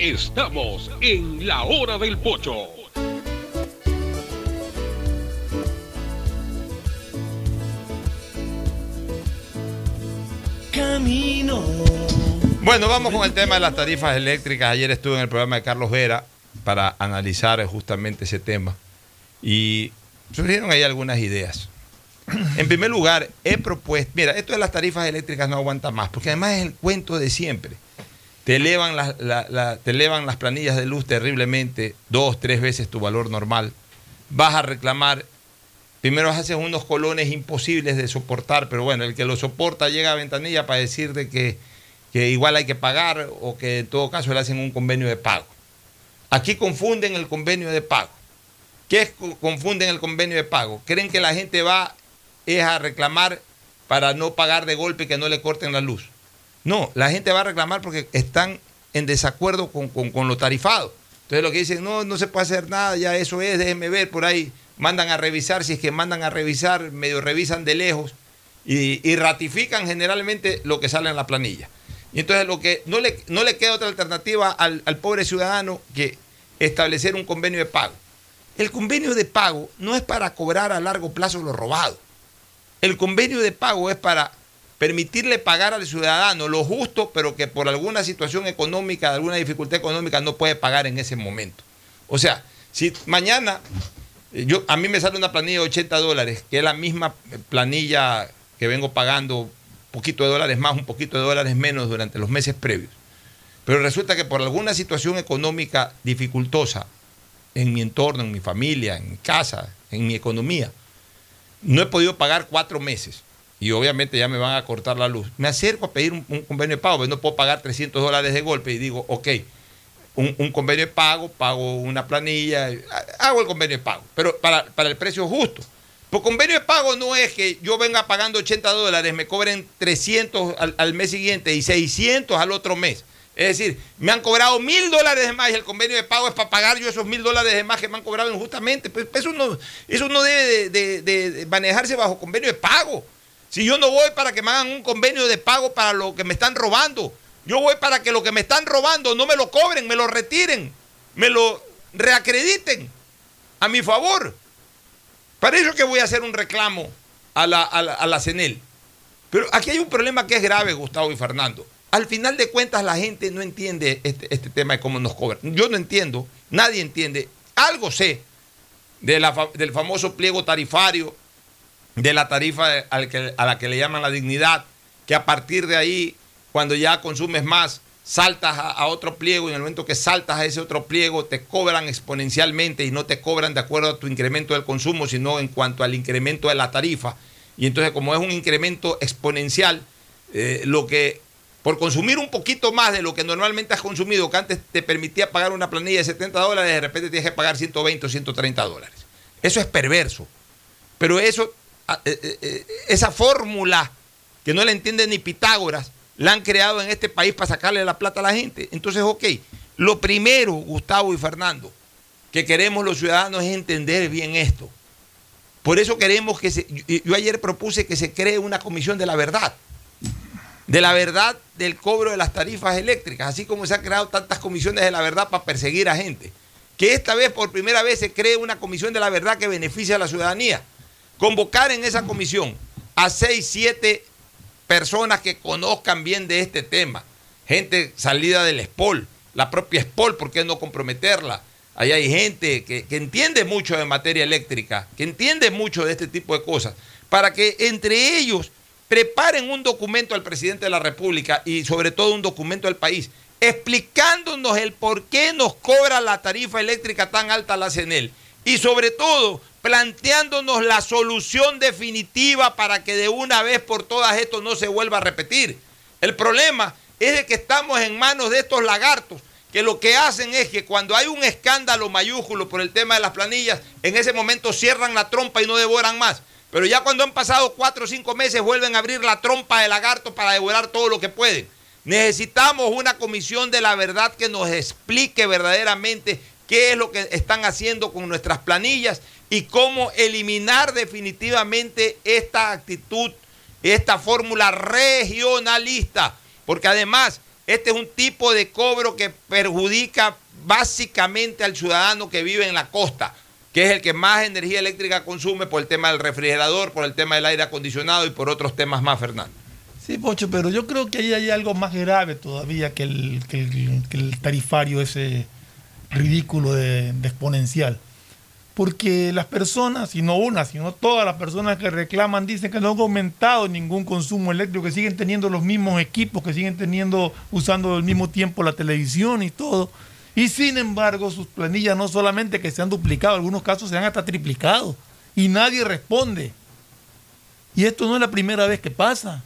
S11: Estamos en la hora del pocho.
S10: Camino.
S1: Bueno, vamos con el tema de las tarifas eléctricas. Ayer estuve en el programa de Carlos Vera para analizar justamente ese tema y surgieron ahí algunas ideas. En primer lugar, he propuesto, mira, esto de las tarifas eléctricas no aguanta más, porque además es el cuento de siempre. Te elevan, te elevan las planillas de luz terriblemente, dos, tres veces tu valor normal. Vas a reclamar, primero haces unos colones imposibles de soportar, pero bueno, el que lo soporta llega a ventanilla para decir de que, que igual hay que pagar o que en todo caso le hacen un convenio de pago. Aquí confunden el convenio de pago. ¿Qué confunden el convenio de pago? Creen que la gente va es a reclamar para no pagar de golpe y que no le corten la luz. No, la gente va a reclamar porque están en desacuerdo con, con- con lo tarifado. Entonces lo que dicen, no, no se puede hacer nada, ya eso es, déjenme ver por ahí. Mandan a revisar, si es que mandan a revisar, medio revisan de lejos y, ratifican generalmente lo que sale en la planilla. Y entonces lo que no le, no le queda otra alternativa al, al pobre ciudadano que establecer un convenio de pago. El convenio de pago no es para cobrar a largo plazo lo robado. El convenio de pago es para permitirle pagar al ciudadano lo justo, pero que por alguna situación económica, alguna dificultad económica, no puede pagar en ese momento. O sea, si mañana eh, yo, a mí me sale una planilla de 80 dólares, que es la misma planilla que vengo pagando, un poquito de dólares más, un poquito de dólares menos durante los meses previos. Pero resulta que por alguna situación económica dificultosa en mi entorno, en mi familia, en mi casa, en mi economía, no he podido pagar cuatro meses y obviamente ya me van a cortar la luz. Me acerco a pedir un, convenio de pago, pero no puedo pagar 300 dólares de golpe y digo, ok, un, convenio de pago, pago una planilla, hago el convenio de pago, pero para, para el precio justo. Por convenio de pago no es que yo venga pagando 80 dólares, me cobren 300 al, al mes siguiente y 600 al otro mes. Es decir, me han cobrado mil dólares de más y el convenio de pago es para pagar yo esos mil dólares de más que me han cobrado injustamente. Pues eso no, eso no debe de, de, de manejarse bajo convenio de pago. Si yo no voy para que me hagan un convenio de pago para lo que me están robando, yo voy para que lo que me están robando no me lo cobren, me lo retiren, me lo reacrediten a mi favor. Para eso que voy a hacer un reclamo a la, a la, CENEL. Pero aquí hay un problema que es grave, Gustavo y Fernando. Al final de cuentas la gente no entiende este, este tema de cómo nos cobran. Yo no entiendo, nadie entiende. Algo sé de la, del famoso pliego tarifario de la tarifa a la que le llaman la dignidad, que a partir de ahí, cuando ya consumes más, saltas a, a, otro pliego y en el momento que saltas a ese otro pliego te cobran exponencialmente y no te cobran de acuerdo a tu incremento del consumo, sino en cuanto al incremento de la tarifa. Y entonces como es un incremento exponencial, eh, lo que por consumir un poquito más de lo que normalmente has consumido, que antes te permitía pagar una planilla de 70 dólares, de repente tienes que pagar 120 o 130 dólares. Eso es perverso. Pero eso esa fórmula que no la entiende ni Pitágoras, la han creado en este país para sacarle la plata a la gente. Entonces, ok, lo primero, Gustavo y Fernando, que queremos los ciudadanos es entender bien esto. Por eso queremos que se, yo ayer propuse que se cree una comisión de la verdad, de la verdad del cobro de las tarifas eléctricas, así como se han creado tantas comisiones de la verdad para perseguir a gente. Que esta vez, por primera vez, se cree una comisión de la verdad que beneficia a la ciudadanía convocar en esa comisión a seis, siete personas que conozcan bien de este tema, gente salida del SPOL, la propia SPOL, ¿por qué no comprometerla? Ahí hay gente que, que, entiende mucho de materia eléctrica, que entiende mucho de este tipo de cosas, para que entre ellos preparen un documento al presidente de la República y sobre todo un documento al país, explicándonos el por qué nos cobra la tarifa eléctrica tan alta la CENEL y sobre todo planteándonos la solución definitiva para que de una vez por todas esto no se vuelva a repetir. El problema es de que estamos en manos de estos lagartos que lo que hacen es que cuando hay un escándalo mayúsculo por el tema de las planillas, en ese momento cierran la trompa y no devoran más. Pero ya cuando han pasado cuatro o cinco meses vuelven a abrir la trompa de lagarto para devorar todo lo que pueden. Necesitamos una comisión de la verdad que nos explique verdaderamente qué es lo que están haciendo con nuestras planillas y cómo eliminar definitivamente esta actitud, esta fórmula regionalista, porque además este es un tipo de cobro que perjudica básicamente al ciudadano que vive en la costa, que es el que más energía eléctrica consume por el tema del refrigerador, por el tema del aire acondicionado y por otros temas más, Fernando.
S2: Sí, Pocho, pero yo creo que ahí hay algo más grave todavía que el, que el, tarifario ese ridículo de exponencial porque las personas, y no una, sino todas las personas que reclaman dicen que no han aumentado ningún consumo eléctrico, que siguen teniendo los mismos equipos, que siguen teniendo, usando al mismo tiempo la televisión y todo. Y sin embargo, sus planillas no solamente que se han duplicado, en algunos casos se han hasta triplicado. Y nadie responde. Y esto no es la primera vez que pasa.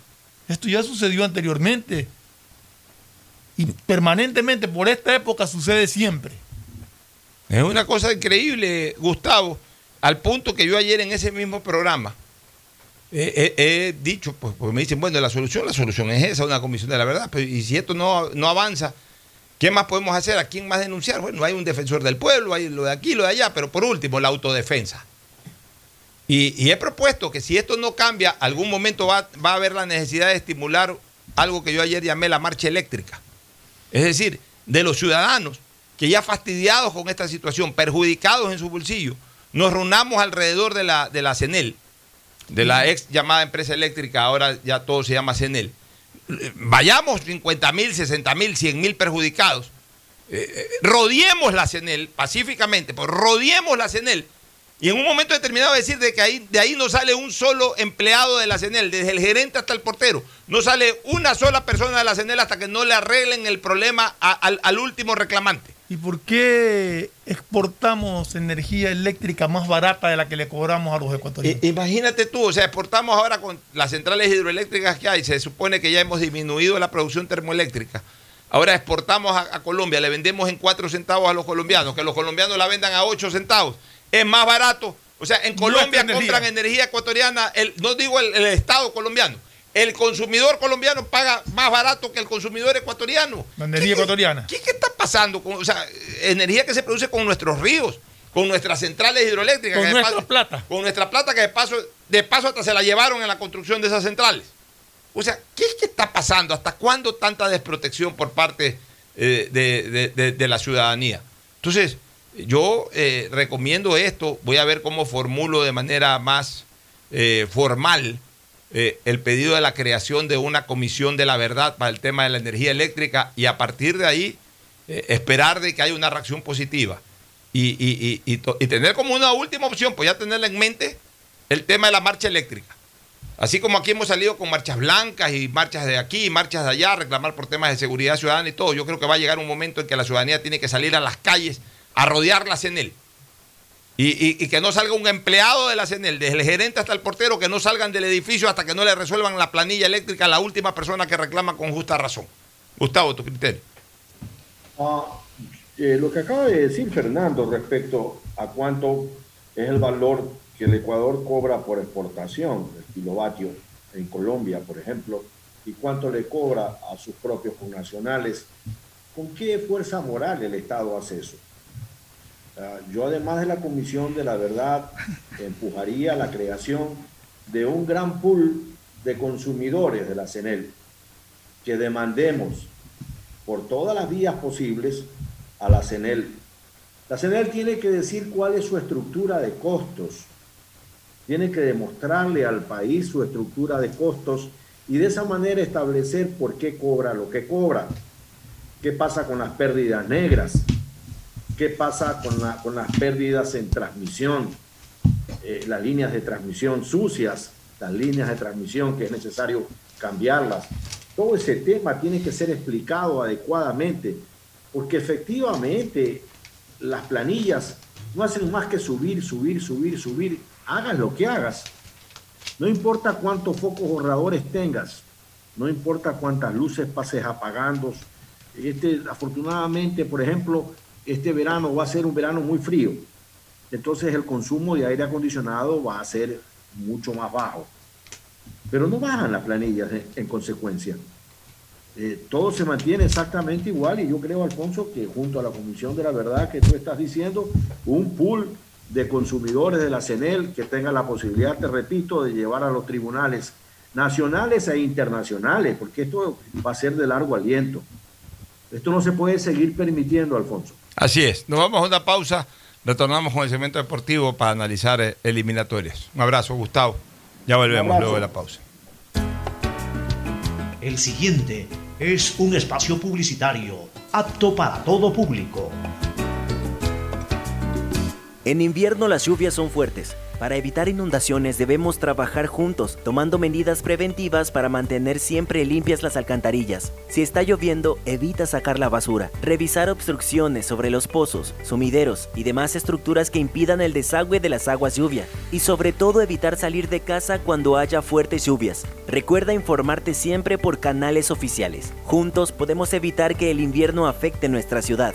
S2: Esto ya sucedió anteriormente. Y permanentemente por esta época sucede siempre.
S1: Es una cosa increíble, Gustavo, al punto que yo ayer en ese mismo programa he, dicho, pues, pues, me dicen, bueno, la solución, la solución es esa, una comisión de la verdad, pero y si esto no, no avanza, ¿Qué más podemos hacer? ¿A quién más denunciar? Bueno, hay un defensor del pueblo, hay lo de aquí, lo de allá, pero por último, la autodefensa. Y, y he propuesto que si esto no cambia, algún momento va, va a haber la necesidad de estimular algo que yo ayer llamé la marcha eléctrica. Es decir, de los ciudadanos que ya fastidiados con esta situación, perjudicados en su bolsillo, nos reunamos alrededor de la, de la CENEL, de la ex llamada empresa eléctrica, ahora ya todo se llama CENEL. Vayamos 50 mil, 60 mil, 100 mil perjudicados. Eh, eh, rodeemos la CENEL pacíficamente, pues rodeemos la CENEL y en un momento determinado decir de que ahí, de ahí no sale un solo empleado de la CENEL, desde el gerente hasta el portero, no sale una sola persona de la CENEL hasta que no le arreglen el problema a- al, al último reclamante.
S2: ¿Y por qué exportamos energía eléctrica más barata de la que le cobramos a los ecuatorianos?
S1: Imagínate tú, o sea, exportamos ahora con las centrales hidroeléctricas que hay, se supone que ya hemos disminuido la producción termoeléctrica. Ahora exportamos a, a Colombia, le vendemos en 4 centavos a los colombianos, que los colombianos la vendan a 8 centavos. Es más barato. O sea, en Colombia compran energía ecuatoriana, el, no digo el, el Estado colombiano, el consumidor colombiano paga más barato que el consumidor ecuatoriano.
S2: La energía ecuatoriana.
S1: ¿Qué, qué está pasando? Con, o sea, energía que se produce con nuestros ríos, con nuestras centrales hidroeléctricas.
S2: Con
S1: que de
S2: nuestra
S1: paso-
S2: plata.
S1: Con nuestra plata que de paso, de paso hasta se la llevaron en la construcción de esas centrales. O sea, ¿qué es que está pasando? ¿Hasta cuándo tanta desprotección por parte eh, de, de- de- de la ciudadanía? Entonces, yo eh, recomiendo esto, voy a ver cómo formulo de manera más eh, formal eh, el pedido de la creación de una comisión de la verdad para el tema de la energía eléctrica y a partir de ahí eh, esperar de que haya una reacción positiva y, y- y- y tener como una última opción, pues ya tenerla en mente el tema de la marcha eléctrica. Así como aquí hemos salido con marchas blancas y marchas de aquí y marchas de allá, reclamar por temas de seguridad ciudadana y todo, yo creo que va a llegar un momento en que la ciudadanía tiene que salir a las calles a rodear la CENEL. Y, y- que no salga un empleado de la CENEL, desde el gerente hasta el portero, que no salgan del edificio hasta que no le resuelvan la planilla eléctrica a la última persona que reclama con justa razón. Gustavo, tu criterio.
S3: Ah, eh, lo que acaba de decir Fernando respecto a cuánto es el valor que el Ecuador cobra por exportación, el kilovatio en Colombia, por ejemplo, y cuánto le cobra a sus propios connacionales, ¿con qué fuerza moral el Estado hace eso? Yo, además de la Comisión de la Verdad, empujaría la creación de un gran pool de consumidores de la CENEL, que demandemos por todas las vías posibles a la CENEL. La CENEL tiene que decir cuál es su estructura de costos, tiene que demostrarle al país su estructura de costos y de esa manera establecer por qué cobra lo que cobra, qué pasa con las pérdidas negras, qué pasa con, la- con las pérdidas en transmisión, eh, las líneas de transmisión sucias, las líneas de transmisión que es necesario cambiarlas. Todo ese tema tiene que ser explicado adecuadamente, porque efectivamente las planillas no hacen más que subir, subir, subir, subir. Hagas lo que hagas. No importa cuántos focos ahorradores tengas, no importa cuántas luces pases apagando. Este, afortunadamente, por ejemplo, este verano va a ser un verano muy frío. Entonces el consumo de aire acondicionado va a ser mucho más bajo. Pero no bajan las planillas en, en consecuencia. Eh, todo se mantiene exactamente igual y yo creo, Alfonso, que junto a la Comisión de la Verdad que tú estás diciendo, un pool de consumidores de la CENEL que tenga la posibilidad, te repito, de llevar a los tribunales nacionales e internacionales, porque esto va a ser de largo aliento. Esto no se puede seguir permitiendo, Alfonso.
S1: Así es. Nos vamos a una pausa. Retornamos con el segmento deportivo para analizar eh, eliminatorias. Un abrazo, Gustavo. Ya volvemos
S4: abrazo.
S1: luego de la pausa.
S4: El siguiente es un espacio publicitario apto para todo público.
S5: En invierno las lluvias son fuertes. Para evitar inundaciones debemos trabajar juntos, tomando medidas preventivas para mantener siempre limpias las alcantarillas. Si está lloviendo, evita sacar la basura, revisar obstrucciones sobre los pozos, sumideros y demás estructuras que impidan el desagüe de las aguas lluvia. Y sobre todo evitar salir de casa cuando haya fuertes lluvias. Recuerda informarte siempre por canales oficiales. Juntos podemos evitar que el invierno afecte nuestra ciudad.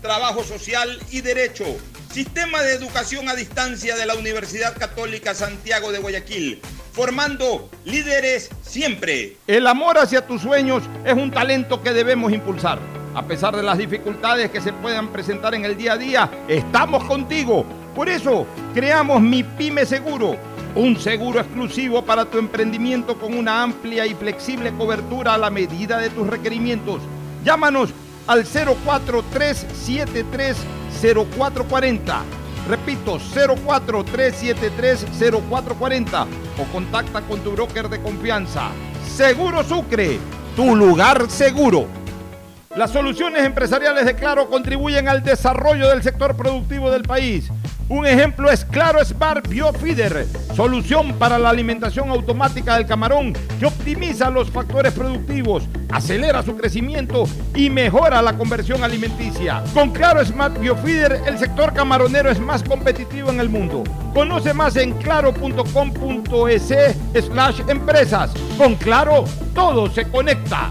S12: trabajo social y derecho. Sistema de educación a distancia de la Universidad Católica Santiago de Guayaquil, formando líderes siempre.
S1: El amor hacia tus sueños es un talento que debemos impulsar. A pesar de las dificultades que se puedan presentar en el día a día, estamos contigo. Por eso, creamos Mi Pyme Seguro, un seguro exclusivo para tu emprendimiento con una amplia y flexible cobertura a la medida de tus requerimientos. Llámanos al 043730440. Repito, 043730440 o contacta con tu broker de confianza. Seguro Sucre, tu lugar seguro. Las soluciones empresariales de Claro contribuyen al desarrollo del sector productivo del país. Un ejemplo es Claro Smart Biofeeder, solución para la alimentación automática del camarón que optimiza los factores productivos, acelera su crecimiento y mejora la conversión alimenticia. Con Claro Smart Biofeeder, el sector camaronero es más competitivo en el mundo. Conoce más en claro.com.es slash empresas. Con Claro, todo se conecta.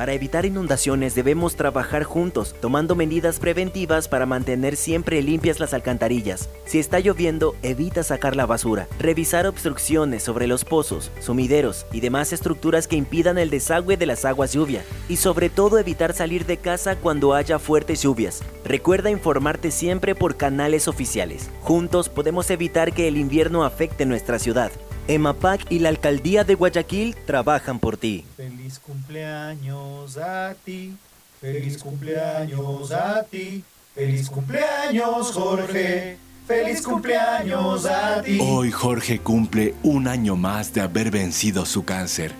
S5: Para evitar inundaciones debemos trabajar juntos, tomando medidas preventivas para mantener siempre limpias las alcantarillas. Si está lloviendo, evita sacar la basura. Revisar obstrucciones sobre los pozos, sumideros y demás estructuras que impidan el desagüe de las aguas lluvia. Y sobre todo evitar salir de casa cuando haya fuertes lluvias. Recuerda informarte siempre por canales oficiales. Juntos podemos evitar que el invierno afecte nuestra ciudad. EMAPAC y la Alcaldía de Guayaquil trabajan por ti.
S8: Feliz cumpleaños a ti, feliz cumpleaños a ti, feliz cumpleaños Jorge, feliz cumpleaños a ti.
S9: Hoy Jorge cumple un año más de haber vencido su cáncer.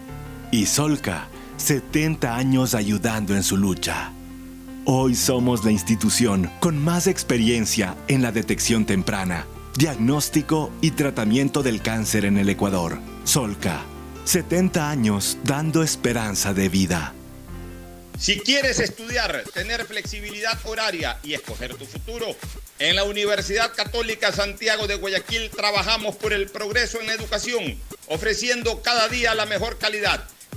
S9: Y Solca, 70 años ayudando en su lucha. Hoy somos la institución con más experiencia en la detección temprana, diagnóstico y tratamiento del cáncer en el Ecuador. Solca, 70 años dando esperanza de vida.
S12: Si quieres estudiar, tener flexibilidad horaria y escoger tu futuro, en la Universidad Católica Santiago de Guayaquil trabajamos por el progreso en la educación, ofreciendo cada día la mejor calidad.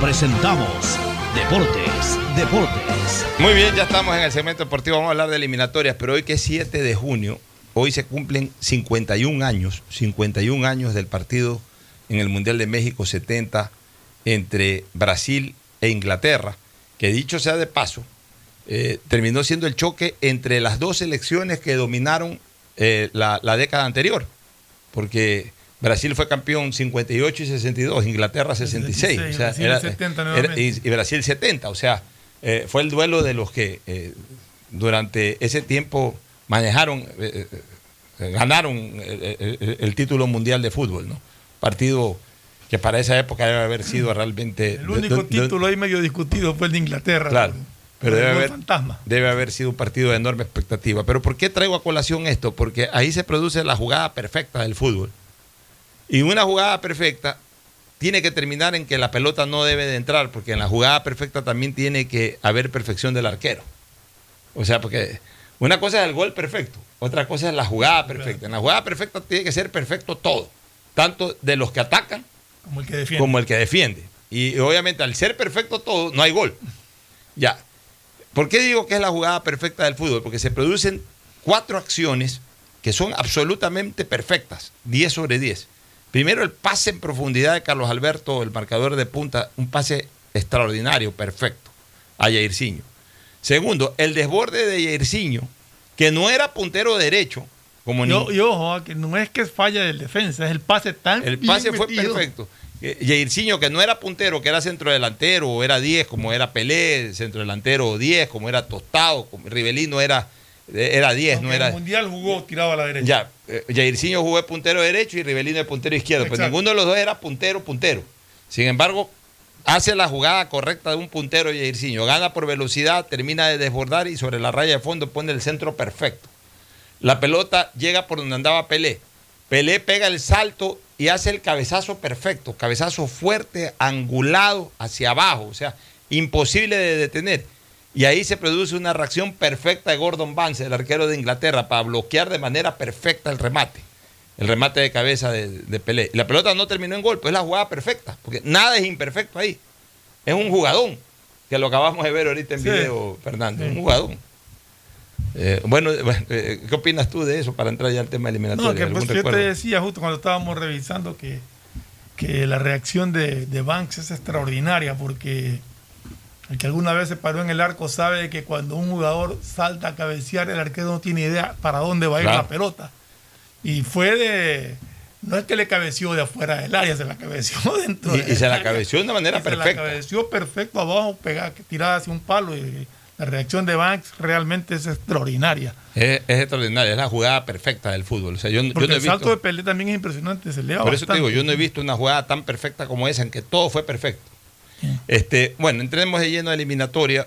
S4: presentamos Deportes, Deportes.
S13: Muy bien, ya estamos en el segmento deportivo. Vamos a hablar de eliminatorias, pero hoy que es 7 de junio, hoy se cumplen 51 años, 51 años del partido en el Mundial de México 70 entre Brasil e Inglaterra, que dicho sea de paso, eh, terminó siendo el choque entre las dos selecciones que dominaron eh, la, la década anterior, porque
S1: Brasil fue campeón 58 y 62, Inglaterra 66.
S2: 66,
S1: o sea,
S2: Brasil
S1: era-
S2: 70
S1: era-
S2: nuevamente.
S1: y, y Brasil 70. O sea, eh, fue el duelo de los que eh, durante ese tiempo manejaron, eh, eh, ganaron el, el- el título mundial de fútbol. ¿no? Partido que para esa época debe haber sido realmente...
S2: El único título ahí medio discutido fue el de Inglaterra.
S1: Claro. Pero debe haber, debe haber sido un partido de enorme expectativa. Pero ¿por qué traigo a colación esto? Porque ahí se produce la jugada perfecta del fútbol. Y una jugada perfecta tiene que terminar en que la pelota no debe de entrar, porque en la jugada perfecta también tiene que haber perfección del arquero. O sea, porque una cosa es el gol perfecto, otra cosa es la jugada perfecta. En la jugada perfecta tiene que ser perfecto todo, tanto de los que atacan
S2: Como el que defiende.
S1: como el que defiende. Y obviamente al ser perfecto todo, no hay gol. Ya. ¿Por qué digo que es la jugada perfecta del fútbol? Porque se producen cuatro acciones que son absolutamente perfectas, 10 sobre 10. Primero, el pase en profundidad de Carlos Alberto, el marcador de punta, un pase extraordinario, perfecto, a Jairzinho. Segundo, el desborde de Jairzinho, que no era puntero derecho, como ni-
S2: Y, y ojo, ah, que no es que es falla del defensa, es el pase tan
S1: el
S2: bien
S1: pase fue
S2: metido.
S1: perfecto. Eh, Jairzinho, que no era puntero, que era centro delantero, o era 10, como era Pelé, centro delantero o 10, como era Tostado, como Rivelino era, era 10,
S2: Aunque
S1: no
S2: en
S1: era.
S2: el Mundial jugó tirado a la derecha.
S1: Ya, eh, Jairzinho jugó de puntero derecho y Rivelino de puntero izquierdo. Pero
S2: Exacto.
S1: ninguno de los dos era puntero, puntero. Sin embargo, hace la jugada correcta de un puntero Jairzinho. Gana por velocidad, termina de desbordar y sobre la raya de fondo pone el centro perfecto. La pelota llega por donde andaba Pelé. Pelé pega el salto y hace el cabezazo perfecto, cabezazo fuerte, angulado hacia abajo, o sea, imposible de detener. Y ahí se produce una reacción perfecta de Gordon Vance, el arquero de Inglaterra, para bloquear de manera perfecta el remate, el remate de cabeza de, de Pelé. Y la pelota no terminó en gol, pues es la jugada perfecta, porque nada es imperfecto ahí. Es un jugadón, que lo acabamos de ver ahorita en
S2: Sí.
S1: video, Fernando,
S2: Sí.
S1: un jugadón. Eh, bueno, eh, ¿qué opinas tú de eso para entrar ya al tema eliminatorio?
S2: No, que
S1: ¿Algún
S2: pues yo te decía justo cuando estábamos revisando que, que la reacción de, de Banks es extraordinaria porque el que alguna vez se paró en el arco sabe que cuando un jugador salta a cabecear, el arquero no tiene idea para dónde va a ir
S1: Claro.
S2: la pelota. Y fue de. No es que le cabeció de afuera del área, se la cabeció [LAUGHS] dentro
S1: Y- y
S2: del
S1: se la cabeció de manera
S2: Y Se
S1: perfecta.
S2: la cabeció perfecto abajo, pegada, tirada hacia un palo. Y la reacción de Banks realmente es extraordinaria.
S1: Es, es extraordinario, es la jugada perfecta del fútbol. O sea, yo, yo
S2: Porque
S1: he
S2: el salto
S1: visto,
S2: de Pelé también es impresionante, se eleva
S1: por eso te digo, yo no he visto una jugada tan perfecta como esa en que todo fue perfecto. Este, bueno, entremos de lleno a eliminatoria.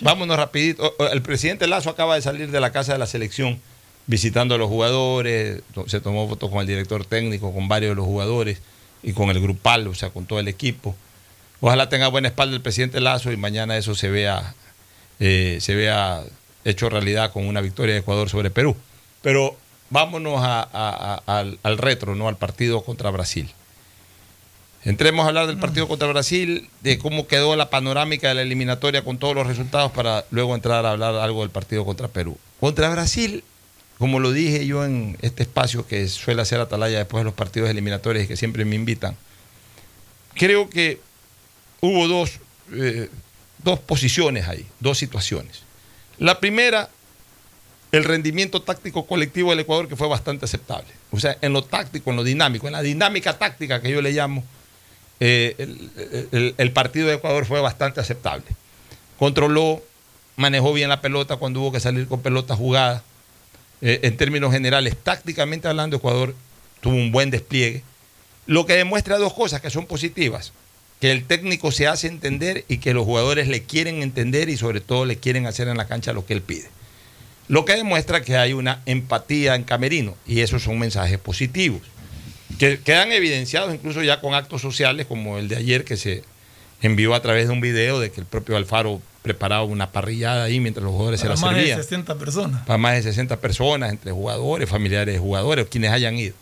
S1: Vámonos rapidito. El presidente Lazo acaba de salir de la casa de la selección visitando a los jugadores, se tomó fotos con el director técnico, con varios de los jugadores y con el grupal, o sea, con todo el equipo. Ojalá tenga buena espalda el presidente Lazo y mañana eso se vea, eh, se vea hecho realidad con una victoria de Ecuador sobre Perú. Pero vámonos a- a- a- al, al retro, ¿no? Al partido contra Brasil. Entremos a hablar del partido contra Brasil, de cómo quedó la panorámica de la eliminatoria con todos los resultados para luego entrar a hablar algo del partido contra Perú. Contra Brasil, como lo dije yo en este espacio que suele hacer Atalaya después de los partidos eliminatorios y que siempre me invitan, creo que hubo dos, eh, dos posiciones ahí, dos situaciones. La primera, el rendimiento táctico colectivo del Ecuador que fue bastante aceptable. O sea, en lo táctico, en lo dinámico, en la dinámica táctica que yo le llamo, eh, el, partido de Ecuador fue bastante aceptable. Controló, manejó bien la pelota cuando hubo que salir con pelota jugada. Eh, en términos generales, tácticamente hablando, Ecuador tuvo un buen despliegue. Lo que demuestra dos cosas que son positivas. Que el técnico se hace entender y que los jugadores le quieren entender y sobre todo le quieren hacer en la cancha lo que él pide. Lo que demuestra que hay una empatía en Camerino y esos son mensajes positivos que quedan evidenciados incluso ya con actos sociales como el de ayer que se envió a través de un video de que el propio Alfaro preparaba una parrillada ahí mientras los jugadores
S2: Para
S1: se la
S2: más de
S1: servían
S2: 60 personas.
S1: para más de 60 personas, entre jugadores, familiares de jugadores, quienes hayan ido.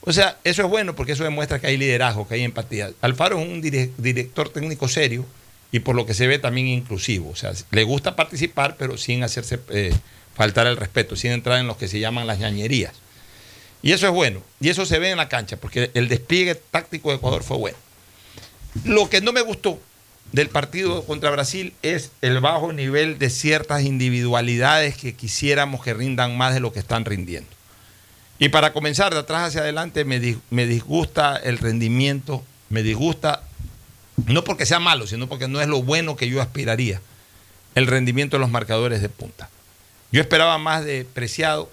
S1: O sea, eso es bueno porque eso demuestra que hay liderazgo, que hay empatía. Alfaro es un dire- director técnico serio y por lo que se ve también inclusivo. O sea, le gusta participar, pero sin hacerse eh, faltar el respeto, sin entrar en lo que se llaman las ñañerías. Y eso es bueno. Y eso se ve en la cancha, porque el despliegue táctico de Ecuador fue bueno. Lo que no me gustó del partido contra Brasil es el bajo nivel de ciertas individualidades que quisiéramos que rindan más de lo que están rindiendo. Y para comenzar, de atrás hacia adelante, me, dis- me disgusta el rendimiento, me disgusta, no porque sea malo, sino porque no es lo bueno que yo aspiraría, el rendimiento de los marcadores de punta. Yo esperaba más de Preciado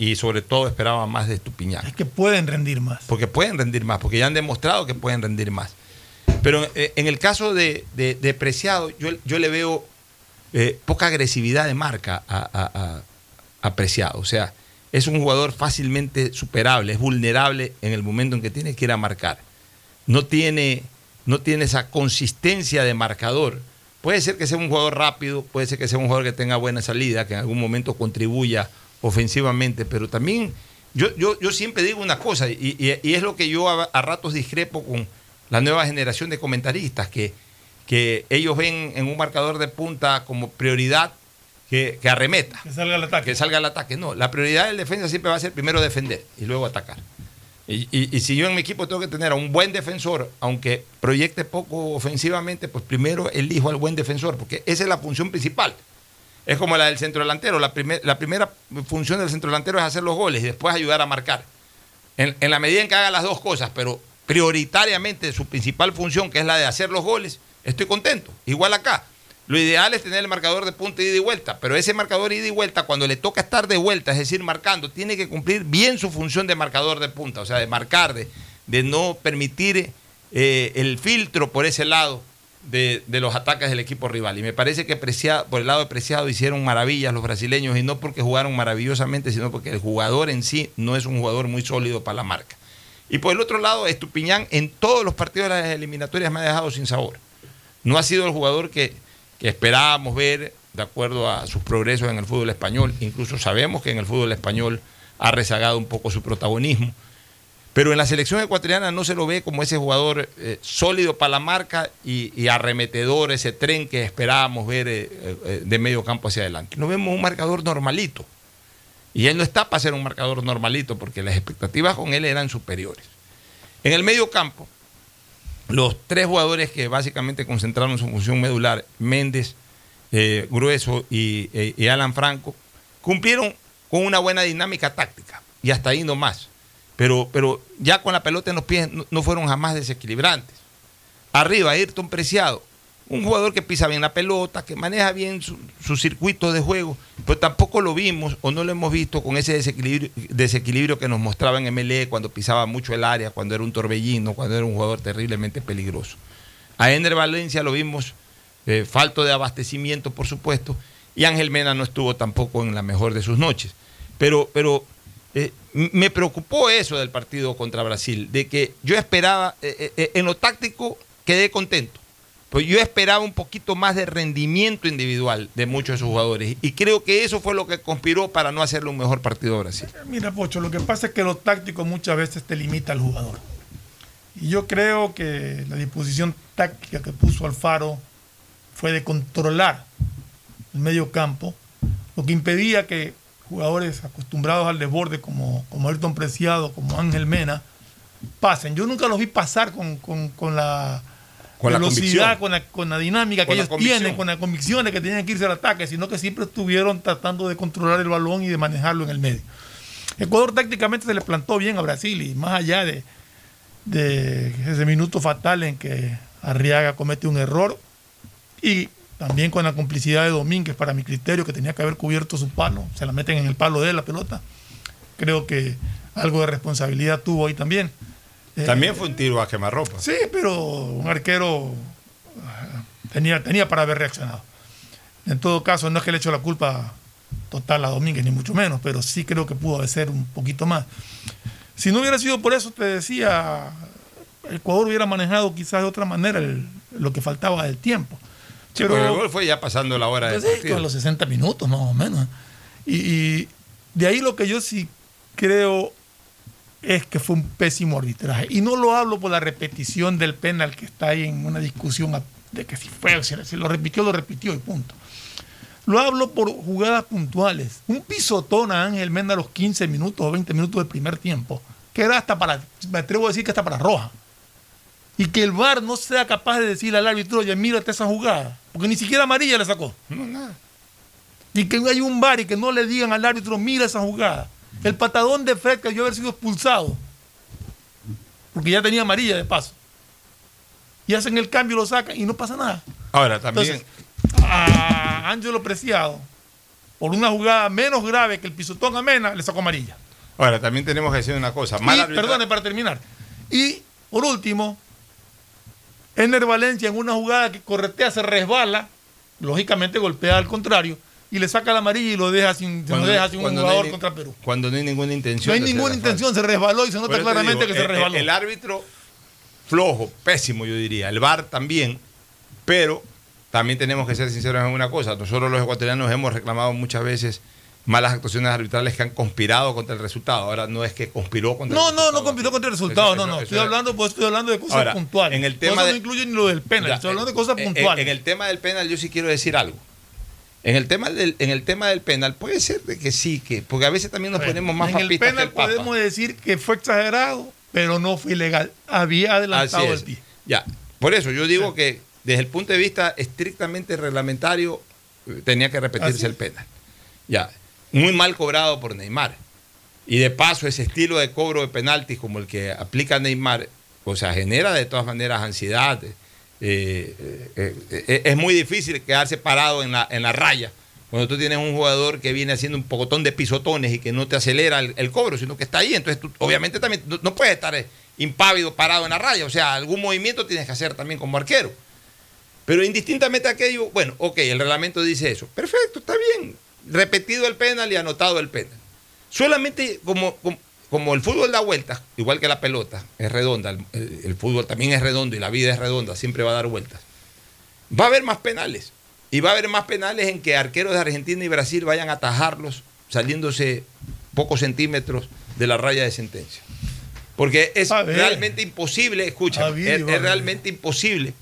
S1: y sobre todo esperaba más de Estupiñán.
S2: Es que pueden rendir más.
S1: Porque pueden rendir más, porque ya han demostrado que pueden rendir más. Pero eh, en el caso de, de- de Preciado, yo, yo le veo eh, poca agresividad de marca a, a- a- a Preciado. O sea, es un jugador fácilmente superable, es vulnerable en el momento en que tiene que ir a marcar. No tiene, no tiene esa consistencia de marcador. Puede ser que sea un jugador rápido, puede ser que sea un jugador que tenga buena salida, que en algún momento contribuya ofensivamente, pero también yo, yo, yo siempre digo una cosa, y, y- y es lo que yo a, a ratos discrepo con la nueva generación de comentaristas, que, que ellos ven en un marcador de punta como prioridad que, que arremeta.
S2: Que salga al ataque.
S1: Que salga al ataque. No, la prioridad del defensa siempre va a ser primero defender y luego atacar. Y, y- y si yo en mi equipo tengo que tener a un buen defensor, aunque proyecte poco ofensivamente, pues primero elijo al buen defensor, porque esa es la función principal. Es como la del centro delantero. La, primer- la primera función del centro delantero es hacer los goles y después ayudar a marcar. En, la medida en que haga las dos cosas, pero prioritariamente su principal función, que es la de hacer los goles, estoy contento. Igual acá. Lo ideal es tener el marcador de punta ida y vuelta, pero ese marcador ida y vuelta, cuando le toca estar de vuelta, es decir, marcando, tiene que cumplir bien su función de marcador de punta, o sea, de marcar, de, de no permitir eh, el filtro por ese lado de, de los ataques del equipo rival. Y me parece que Preciado- por el lado de Preciado hicieron maravillas los brasileños, y no porque jugaron maravillosamente, sino porque el jugador en sí no es un jugador muy sólido para la marca. Y por el otro lado, Estupiñán en todos los partidos de las eliminatorias me ha dejado sin sabor. No ha sido el jugador que, que esperábamos ver de acuerdo a sus progresos en el fútbol español. Incluso sabemos que en el fútbol español ha rezagado un poco su protagonismo. Pero en la selección ecuatoriana no se lo ve como ese jugador eh, sólido para la marca y, arremetedor, ese tren que esperábamos ver eh, eh, de medio campo hacia adelante. No vemos un marcador normalito. Y él no está para ser un marcador normalito porque las expectativas con él eran superiores. En el medio campo, los tres jugadores que básicamente concentraron su función medular, Méndez, Grueso y, y Alan Franco, cumplieron con una buena dinámica táctica y hasta ahí no más. Pero, pero ya con la pelota en los pies no, fueron jamás desequilibrantes. Arriba, Ayrton Preciado, un jugador que pisa bien la pelota, que maneja bien su, su circuito de juego, pero tampoco lo vimos o no lo hemos visto con ese desequilibrio, desequilibrio que nos mostraba en MLE cuando pisaba mucho el área, cuando era un torbellino, cuando era un jugador terriblemente peligroso. A Ender Valencia lo vimos eh, falto de abastecimiento, por supuesto, y Ángel Mena no estuvo tampoco en la mejor de sus noches. Pero, pero eh, me preocupó eso del partido contra Brasil, de que yo esperaba, eh, eh, en lo táctico quedé contento, pues yo esperaba un poquito más de rendimiento individual de muchos de sus jugadores, y creo que eso fue lo que conspiró para no hacerle un mejor partido a Brasil.
S2: Mira, Pocho, lo que pasa es que lo táctico muchas veces te limita al jugador. Y yo creo que la disposición táctica que puso Alfaro fue de controlar el medio campo, lo que impedía que jugadores acostumbrados al desborde como, como Ayrton Preciado, como Ángel Mena, pasen. Yo nunca los vi pasar con, con- con la
S1: Con
S2: velocidad, con la, con la dinámica que ellos tienen, con las convicciones que tenían que irse al ataque, sino que siempre estuvieron tratando de controlar el balón y de manejarlo en el medio. Ecuador tácticamente se le plantó bien a Brasil y más allá de, de ese minuto fatal en que Arriaga comete un error y también con la complicidad de Domínguez para mi criterio que tenía que haber cubierto su palo, se la meten en el palo de la pelota. Creo que algo de responsabilidad tuvo ahí también. Eh,
S1: También fue un tiro a quemarropa.
S2: Sí, pero un arquero ah, tenía, tenía para haber reaccionado. En todo caso, no es que le echo la culpa total a Domínguez, ni mucho menos, pero sí creo que pudo ser un poquito más. Si no hubiera sido por eso, te decía, Ecuador hubiera manejado quizás de otra manera el- lo que faltaba del tiempo.
S1: Sí, porque el gol fue ya pasando la hora de
S2: Pues sí, con los 60 minutos más o menos. Y, y de ahí lo que yo sí creo es que fue un pésimo arbitraje. Y no lo hablo por la repetición del penal que está ahí en una discusión de que si fue, si, si lo repitió, lo repitió y punto. Lo hablo por jugadas puntuales. Un pisotón a Ángel Mena a los 15 minutos o 20 minutos del primer tiempo, que era hasta para, me atrevo a decir que hasta para roja. Y que el VAR no sea capaz de decirle al árbitro, oye, mírate esa jugada. Porque ni siquiera amarilla le sacó. Y que hay un VAR y que no le digan al árbitro, mira esa jugada. El patadón de Fred que debió haber sido expulsado. Porque ya tenía amarilla de paso. Y hacen el cambio, lo sacan y no pasa nada.
S1: Ahora, también.
S2: Entonces, a Ángelo Preciado, por una jugada menos grave que el pisotón a Mena, le sacó amarilla.
S1: Ahora, también tenemos que decir una cosa.
S2: Y,
S1: Mal arbitra-
S2: perdone, para terminar. Y, por último, Ener Valencia en una jugada que corretea, se resbala, lógicamente golpea al contrario, y le saca la amarilla y lo deja sin, se lo deja sin un
S1: cuando no
S2: jugador
S1: hay ni-
S2: contra Perú.
S1: Cuando no hay ninguna intención.
S2: No hay ninguna intención, se resbaló y se nota claramente
S1: digo,
S2: que se
S1: el-
S2: resbaló.
S1: El, el árbitro flojo, pésimo, yo diría. El VAR también, pero también tenemos que ser sinceros en una cosa. Nosotros los ecuatorianos hemos reclamado muchas veces malas actuaciones arbitrales que han conspirado contra el resultado. Ahora no es que conspiró contra
S2: No,
S1: el
S2: no, no compitió contra el resultado,
S1: Eso-
S2: no, no.
S1: eso
S2: Estoy
S1: es-
S2: hablando, pues estoy hablando de cosas
S1: Ahora,
S2: puntuales.
S1: en el
S2: Por
S1: tema
S2: eso
S1: de-
S2: no incluye ni lo del penal,
S1: Ya,
S2: estoy hablando de cosas
S1: en- en-
S2: puntuales.
S1: En, el tema del penal yo sí quiero decir algo. En el tema del, en el tema del penal puede ser que sí, que porque a veces también nos
S2: Bueno,
S1: ponemos más
S2: en el
S1: que
S2: penal
S1: el Papa.
S2: podemos decir que fue exagerado, pero no fue ilegal. Había adelantado el pie.
S1: Ya, por eso yo digo que desde el punto de vista estrictamente reglamentario eh, tenía que repetirse el penal. Ya, muy mal cobrado por Neymar. Y de paso ese estilo de cobro de penaltis como el que aplica Neymar, o sea, genera de todas maneras ansiedad. eh, eh, eh, es muy difícil quedarse parado en la, en la raya cuando tú tienes un jugador que viene haciendo un pocotón de pisotones y que no te acelera el, el cobro, sino que está ahí. Entonces obviamente también no, puedes estar impávido parado en la raya. O sea, algún movimiento tienes que hacer también como arquero. Pero indistintamente aquello, bueno, ok, el reglamento dice eso. Perfecto, está bien. Repetido el penal y anotado el penal. Solamente como, como, como el fútbol da vueltas, igual que la pelota, es redonda, el, el- el fútbol también es redondo y la vida es redonda, siempre va a dar vueltas. Va a haber más penales. Y va a haber más penales en que arqueros de Argentina y Brasil vayan a atajarlos saliéndose pocos centímetros de la raya de sentencia. Porque es realmente imposible, escucha, es, realmente imposible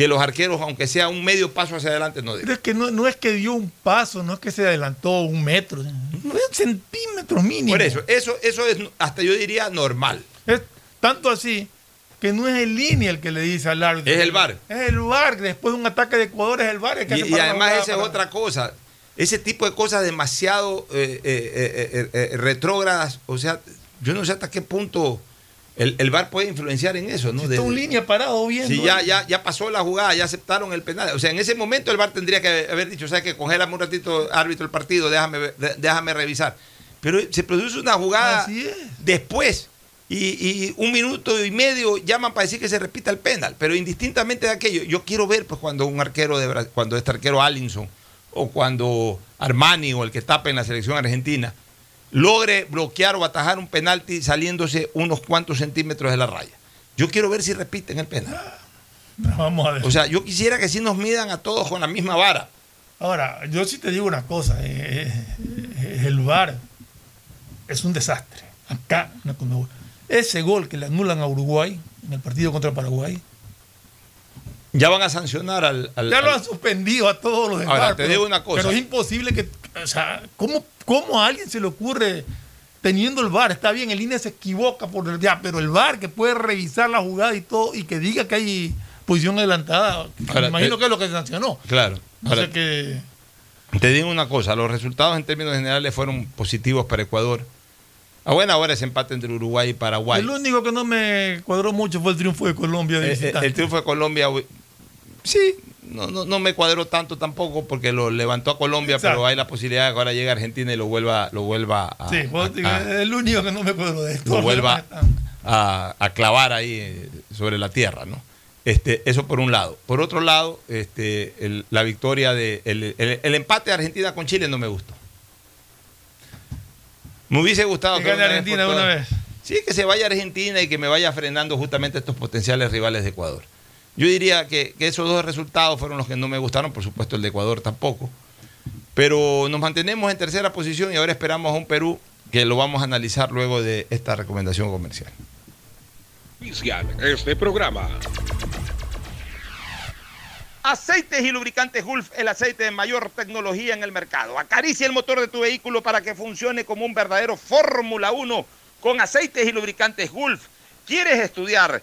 S1: que los arqueros, aunque sea un medio paso hacia adelante, no den.
S2: Pero es que no, no es que dio un paso, no es que se adelantó un metro, nueve centímetros mínimo.
S1: Por eso, eso, eso es hasta yo diría normal.
S2: Es tanto así que no es el línea el que le dice al árbitro.
S1: Es el VAR.
S2: Es el VAR, después de un ataque de Ecuador es el VAR el que
S1: Y,
S2: hace
S1: y además esa es
S2: para-
S1: otra cosa. Ese tipo de cosas demasiado eh, eh, eh, retrógradas, o sea, yo no sé hasta qué punto el, el VAR puede influenciar en eso, ¿no?
S2: Si está un línea parado viendo.
S1: Si ya, ya, ya pasó la jugada, ya aceptaron el penal. O sea, en ese momento el VAR tendría que haber dicho, ¿sabes qué? Congélame un ratito, árbitro, el partido, déjame, déjame revisar. Pero se produce una jugada después y, y un minuto y medio llaman para decir que se repita el penal. Pero indistintamente de aquello, yo quiero ver pues cuando un arquero de cuando este arquero Allinson o cuando Armani o el que tapa en la selección argentina logre bloquear o atajar un penalti saliéndose unos cuantos centímetros de la raya. Yo quiero ver si repiten el penal. [LAUGHS]
S2: Vamos a ver.
S1: O sea, yo quisiera que sí nos midan a todos con la misma vara.
S2: Ahora, yo sí te digo una cosa, eh, eh, el VAR es un desastre. Acá, Conmebol. ese gol que le anulan a Uruguay en el partido contra Paraguay,
S1: Ya van a sancionar al. al-
S2: ya lo han suspendido a todos los del
S1: Ahora, te
S2: pero-
S1: digo una cosa.
S2: Pero es imposible que, o sea, ¿cómo, cómo a alguien se le ocurre teniendo el VAR? Está bien, el línea se equivoca por el ya, pero el VAR que puede revisar la jugada y todo y que diga que hay posición adelantada,
S1: Ahora,
S2: me imagino
S1: te-
S2: que es lo que se sancionó.
S1: Claro. Ahora,
S2: qué.
S1: Te digo una cosa, los resultados en términos generales fueron positivos para Ecuador. A buena hora ese empate entre Uruguay y Paraguay.
S2: El único que no me cuadró mucho fue el triunfo de Colombia de
S1: Eh, eh,
S2: visitante.
S1: el triunfo de Colombia, sí, no, no, no me cuadró tanto tampoco porque lo levantó a Colombia,
S2: Exacto.
S1: pero hay la posibilidad de que ahora llegue a Argentina y lo vuelva, lo vuelva a,
S2: Sí,
S1: a-
S2: es el único que no me cuadró de esto.
S1: lo vuelva a, a clavar ahí eh, sobre la tierra, ¿no? Este, eso por un lado. Por otro lado, este, el- la victoria de el, el- el empate de Argentina con Chile no me gustó. Me hubiese gustado
S2: Que gane
S1: vez
S2: Argentina de una vez.
S1: Sí, que se vaya Argentina y que me vaya frenando justamente estos potenciales rivales de Ecuador. Yo diría que, que esos dos resultados fueron los que no me gustaron, por supuesto el de Ecuador tampoco. Pero nos mantenemos en tercera posición y ahora esperamos a un Perú que lo vamos a analizar luego de esta recomendación comercial.
S11: Inician este programa.
S6: Aceites y lubricantes Gulf, el aceite de mayor tecnología en el mercado. Acaricia el motor de tu vehículo para que funcione como un verdadero Fórmula 1 con aceites y lubricantes Gulf. ¿Quieres estudiar,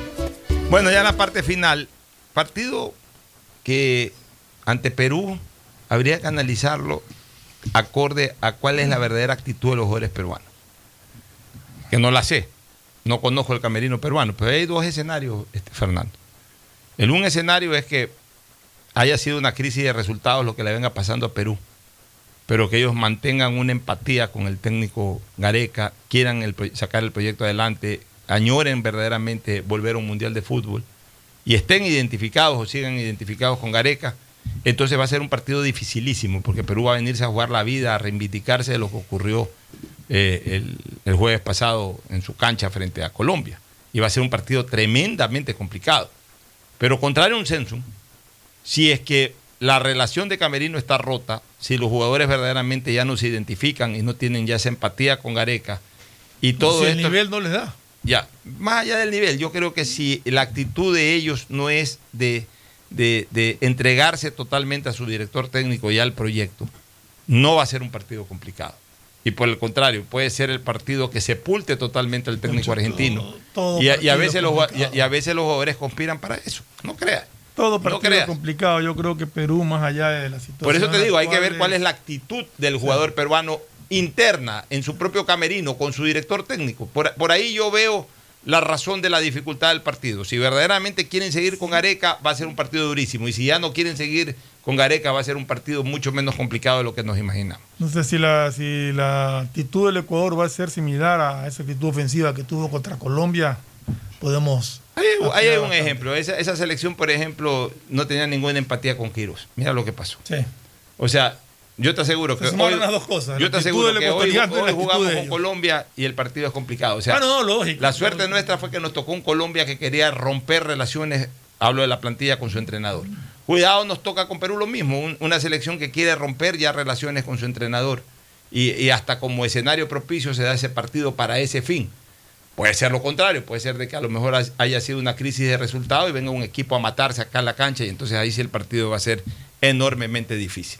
S1: Bueno, ya la parte final, partido que ante Perú habría que analizarlo acorde a cuál es la verdadera actitud de los jugadores peruanos. Que no la sé, no conozco el camerino peruano, pero hay dos escenarios, este, Fernando. El un escenario es que haya sido una crisis de resultados lo que le venga pasando a Perú pero que ellos mantengan una empatía con el técnico Gareca, quieran el, sacar el proyecto adelante, añoren verdaderamente volver a un mundial de fútbol y estén identificados o sigan identificados con Gareca, entonces va a ser un partido dificilísimo, porque Perú va a venirse a jugar la vida, a reivindicarse de lo que ocurrió eh, el, el jueves pasado en su cancha frente a Colombia. Y va a ser un partido tremendamente complicado. Pero contrario a un Sensum, si es que la relación de Camerino está rota, si los jugadores verdaderamente ya no se identifican y no tienen ya esa empatía con Gareca y todo
S2: si
S1: esto,
S2: el nivel no les da.
S1: Ya, más allá del nivel, yo creo que si la actitud de ellos no es de, de, de entregarse totalmente a su director técnico y al proyecto, no va a ser un partido complicado. Y por el contrario, puede ser el partido que sepulte totalmente al técnico argentino.
S2: todo
S1: y, a, y a
S2: partido
S1: veces los, y a veces los jugadores conspiran para eso. No creas.
S2: Todo
S1: No
S2: partido
S1: creas.
S2: complicado. Yo creo que Perú, más allá de la situación.
S1: Por eso te digo, hay que ver cuál es la actitud del jugador peruano interna en su propio camerino con su director técnico. Por, por ahí yo veo la razón de la dificultad del partido. Si verdaderamente quieren seguir con Gareca, va a ser un partido durísimo. Y si ya no quieren seguir con Gareca, va a ser un partido mucho menos complicado de lo que nos imaginamos.
S2: No sé si la, si la actitud del Ecuador va a ser similar a esa actitud ofensiva que tuvo contra Colombia. Podemos.
S1: Ahí, ahí hay un
S2: bastante.
S1: ejemplo. Esa, esa selección, por ejemplo, no tenía ninguna empatía con Quiros. Mira lo que pasó.
S2: Sí.
S1: O sea, yo te aseguro
S2: Se
S1: que
S2: sumaron
S1: hoy,
S2: las dos cosas,
S1: yo te aseguro que hoy, jugamos con. Colombia y el partido es complicado. O sea,
S2: Ah, no, lógico.
S1: la suerte nuestra fue que nos tocó un Colombia que quería romper relaciones, hablo de la plantilla, con su entrenador. Cuidado, nos toca con Perú lo mismo, un- una selección que quiere romper ya relaciones con su entrenador. Y, y hasta como escenario propicio se da ese partido para ese fin. Puede ser lo contrario, puede ser de que a lo mejor haya sido una crisis de resultado y venga un equipo a matarse acá en la cancha y entonces ahí sí el partido va a ser enormemente difícil.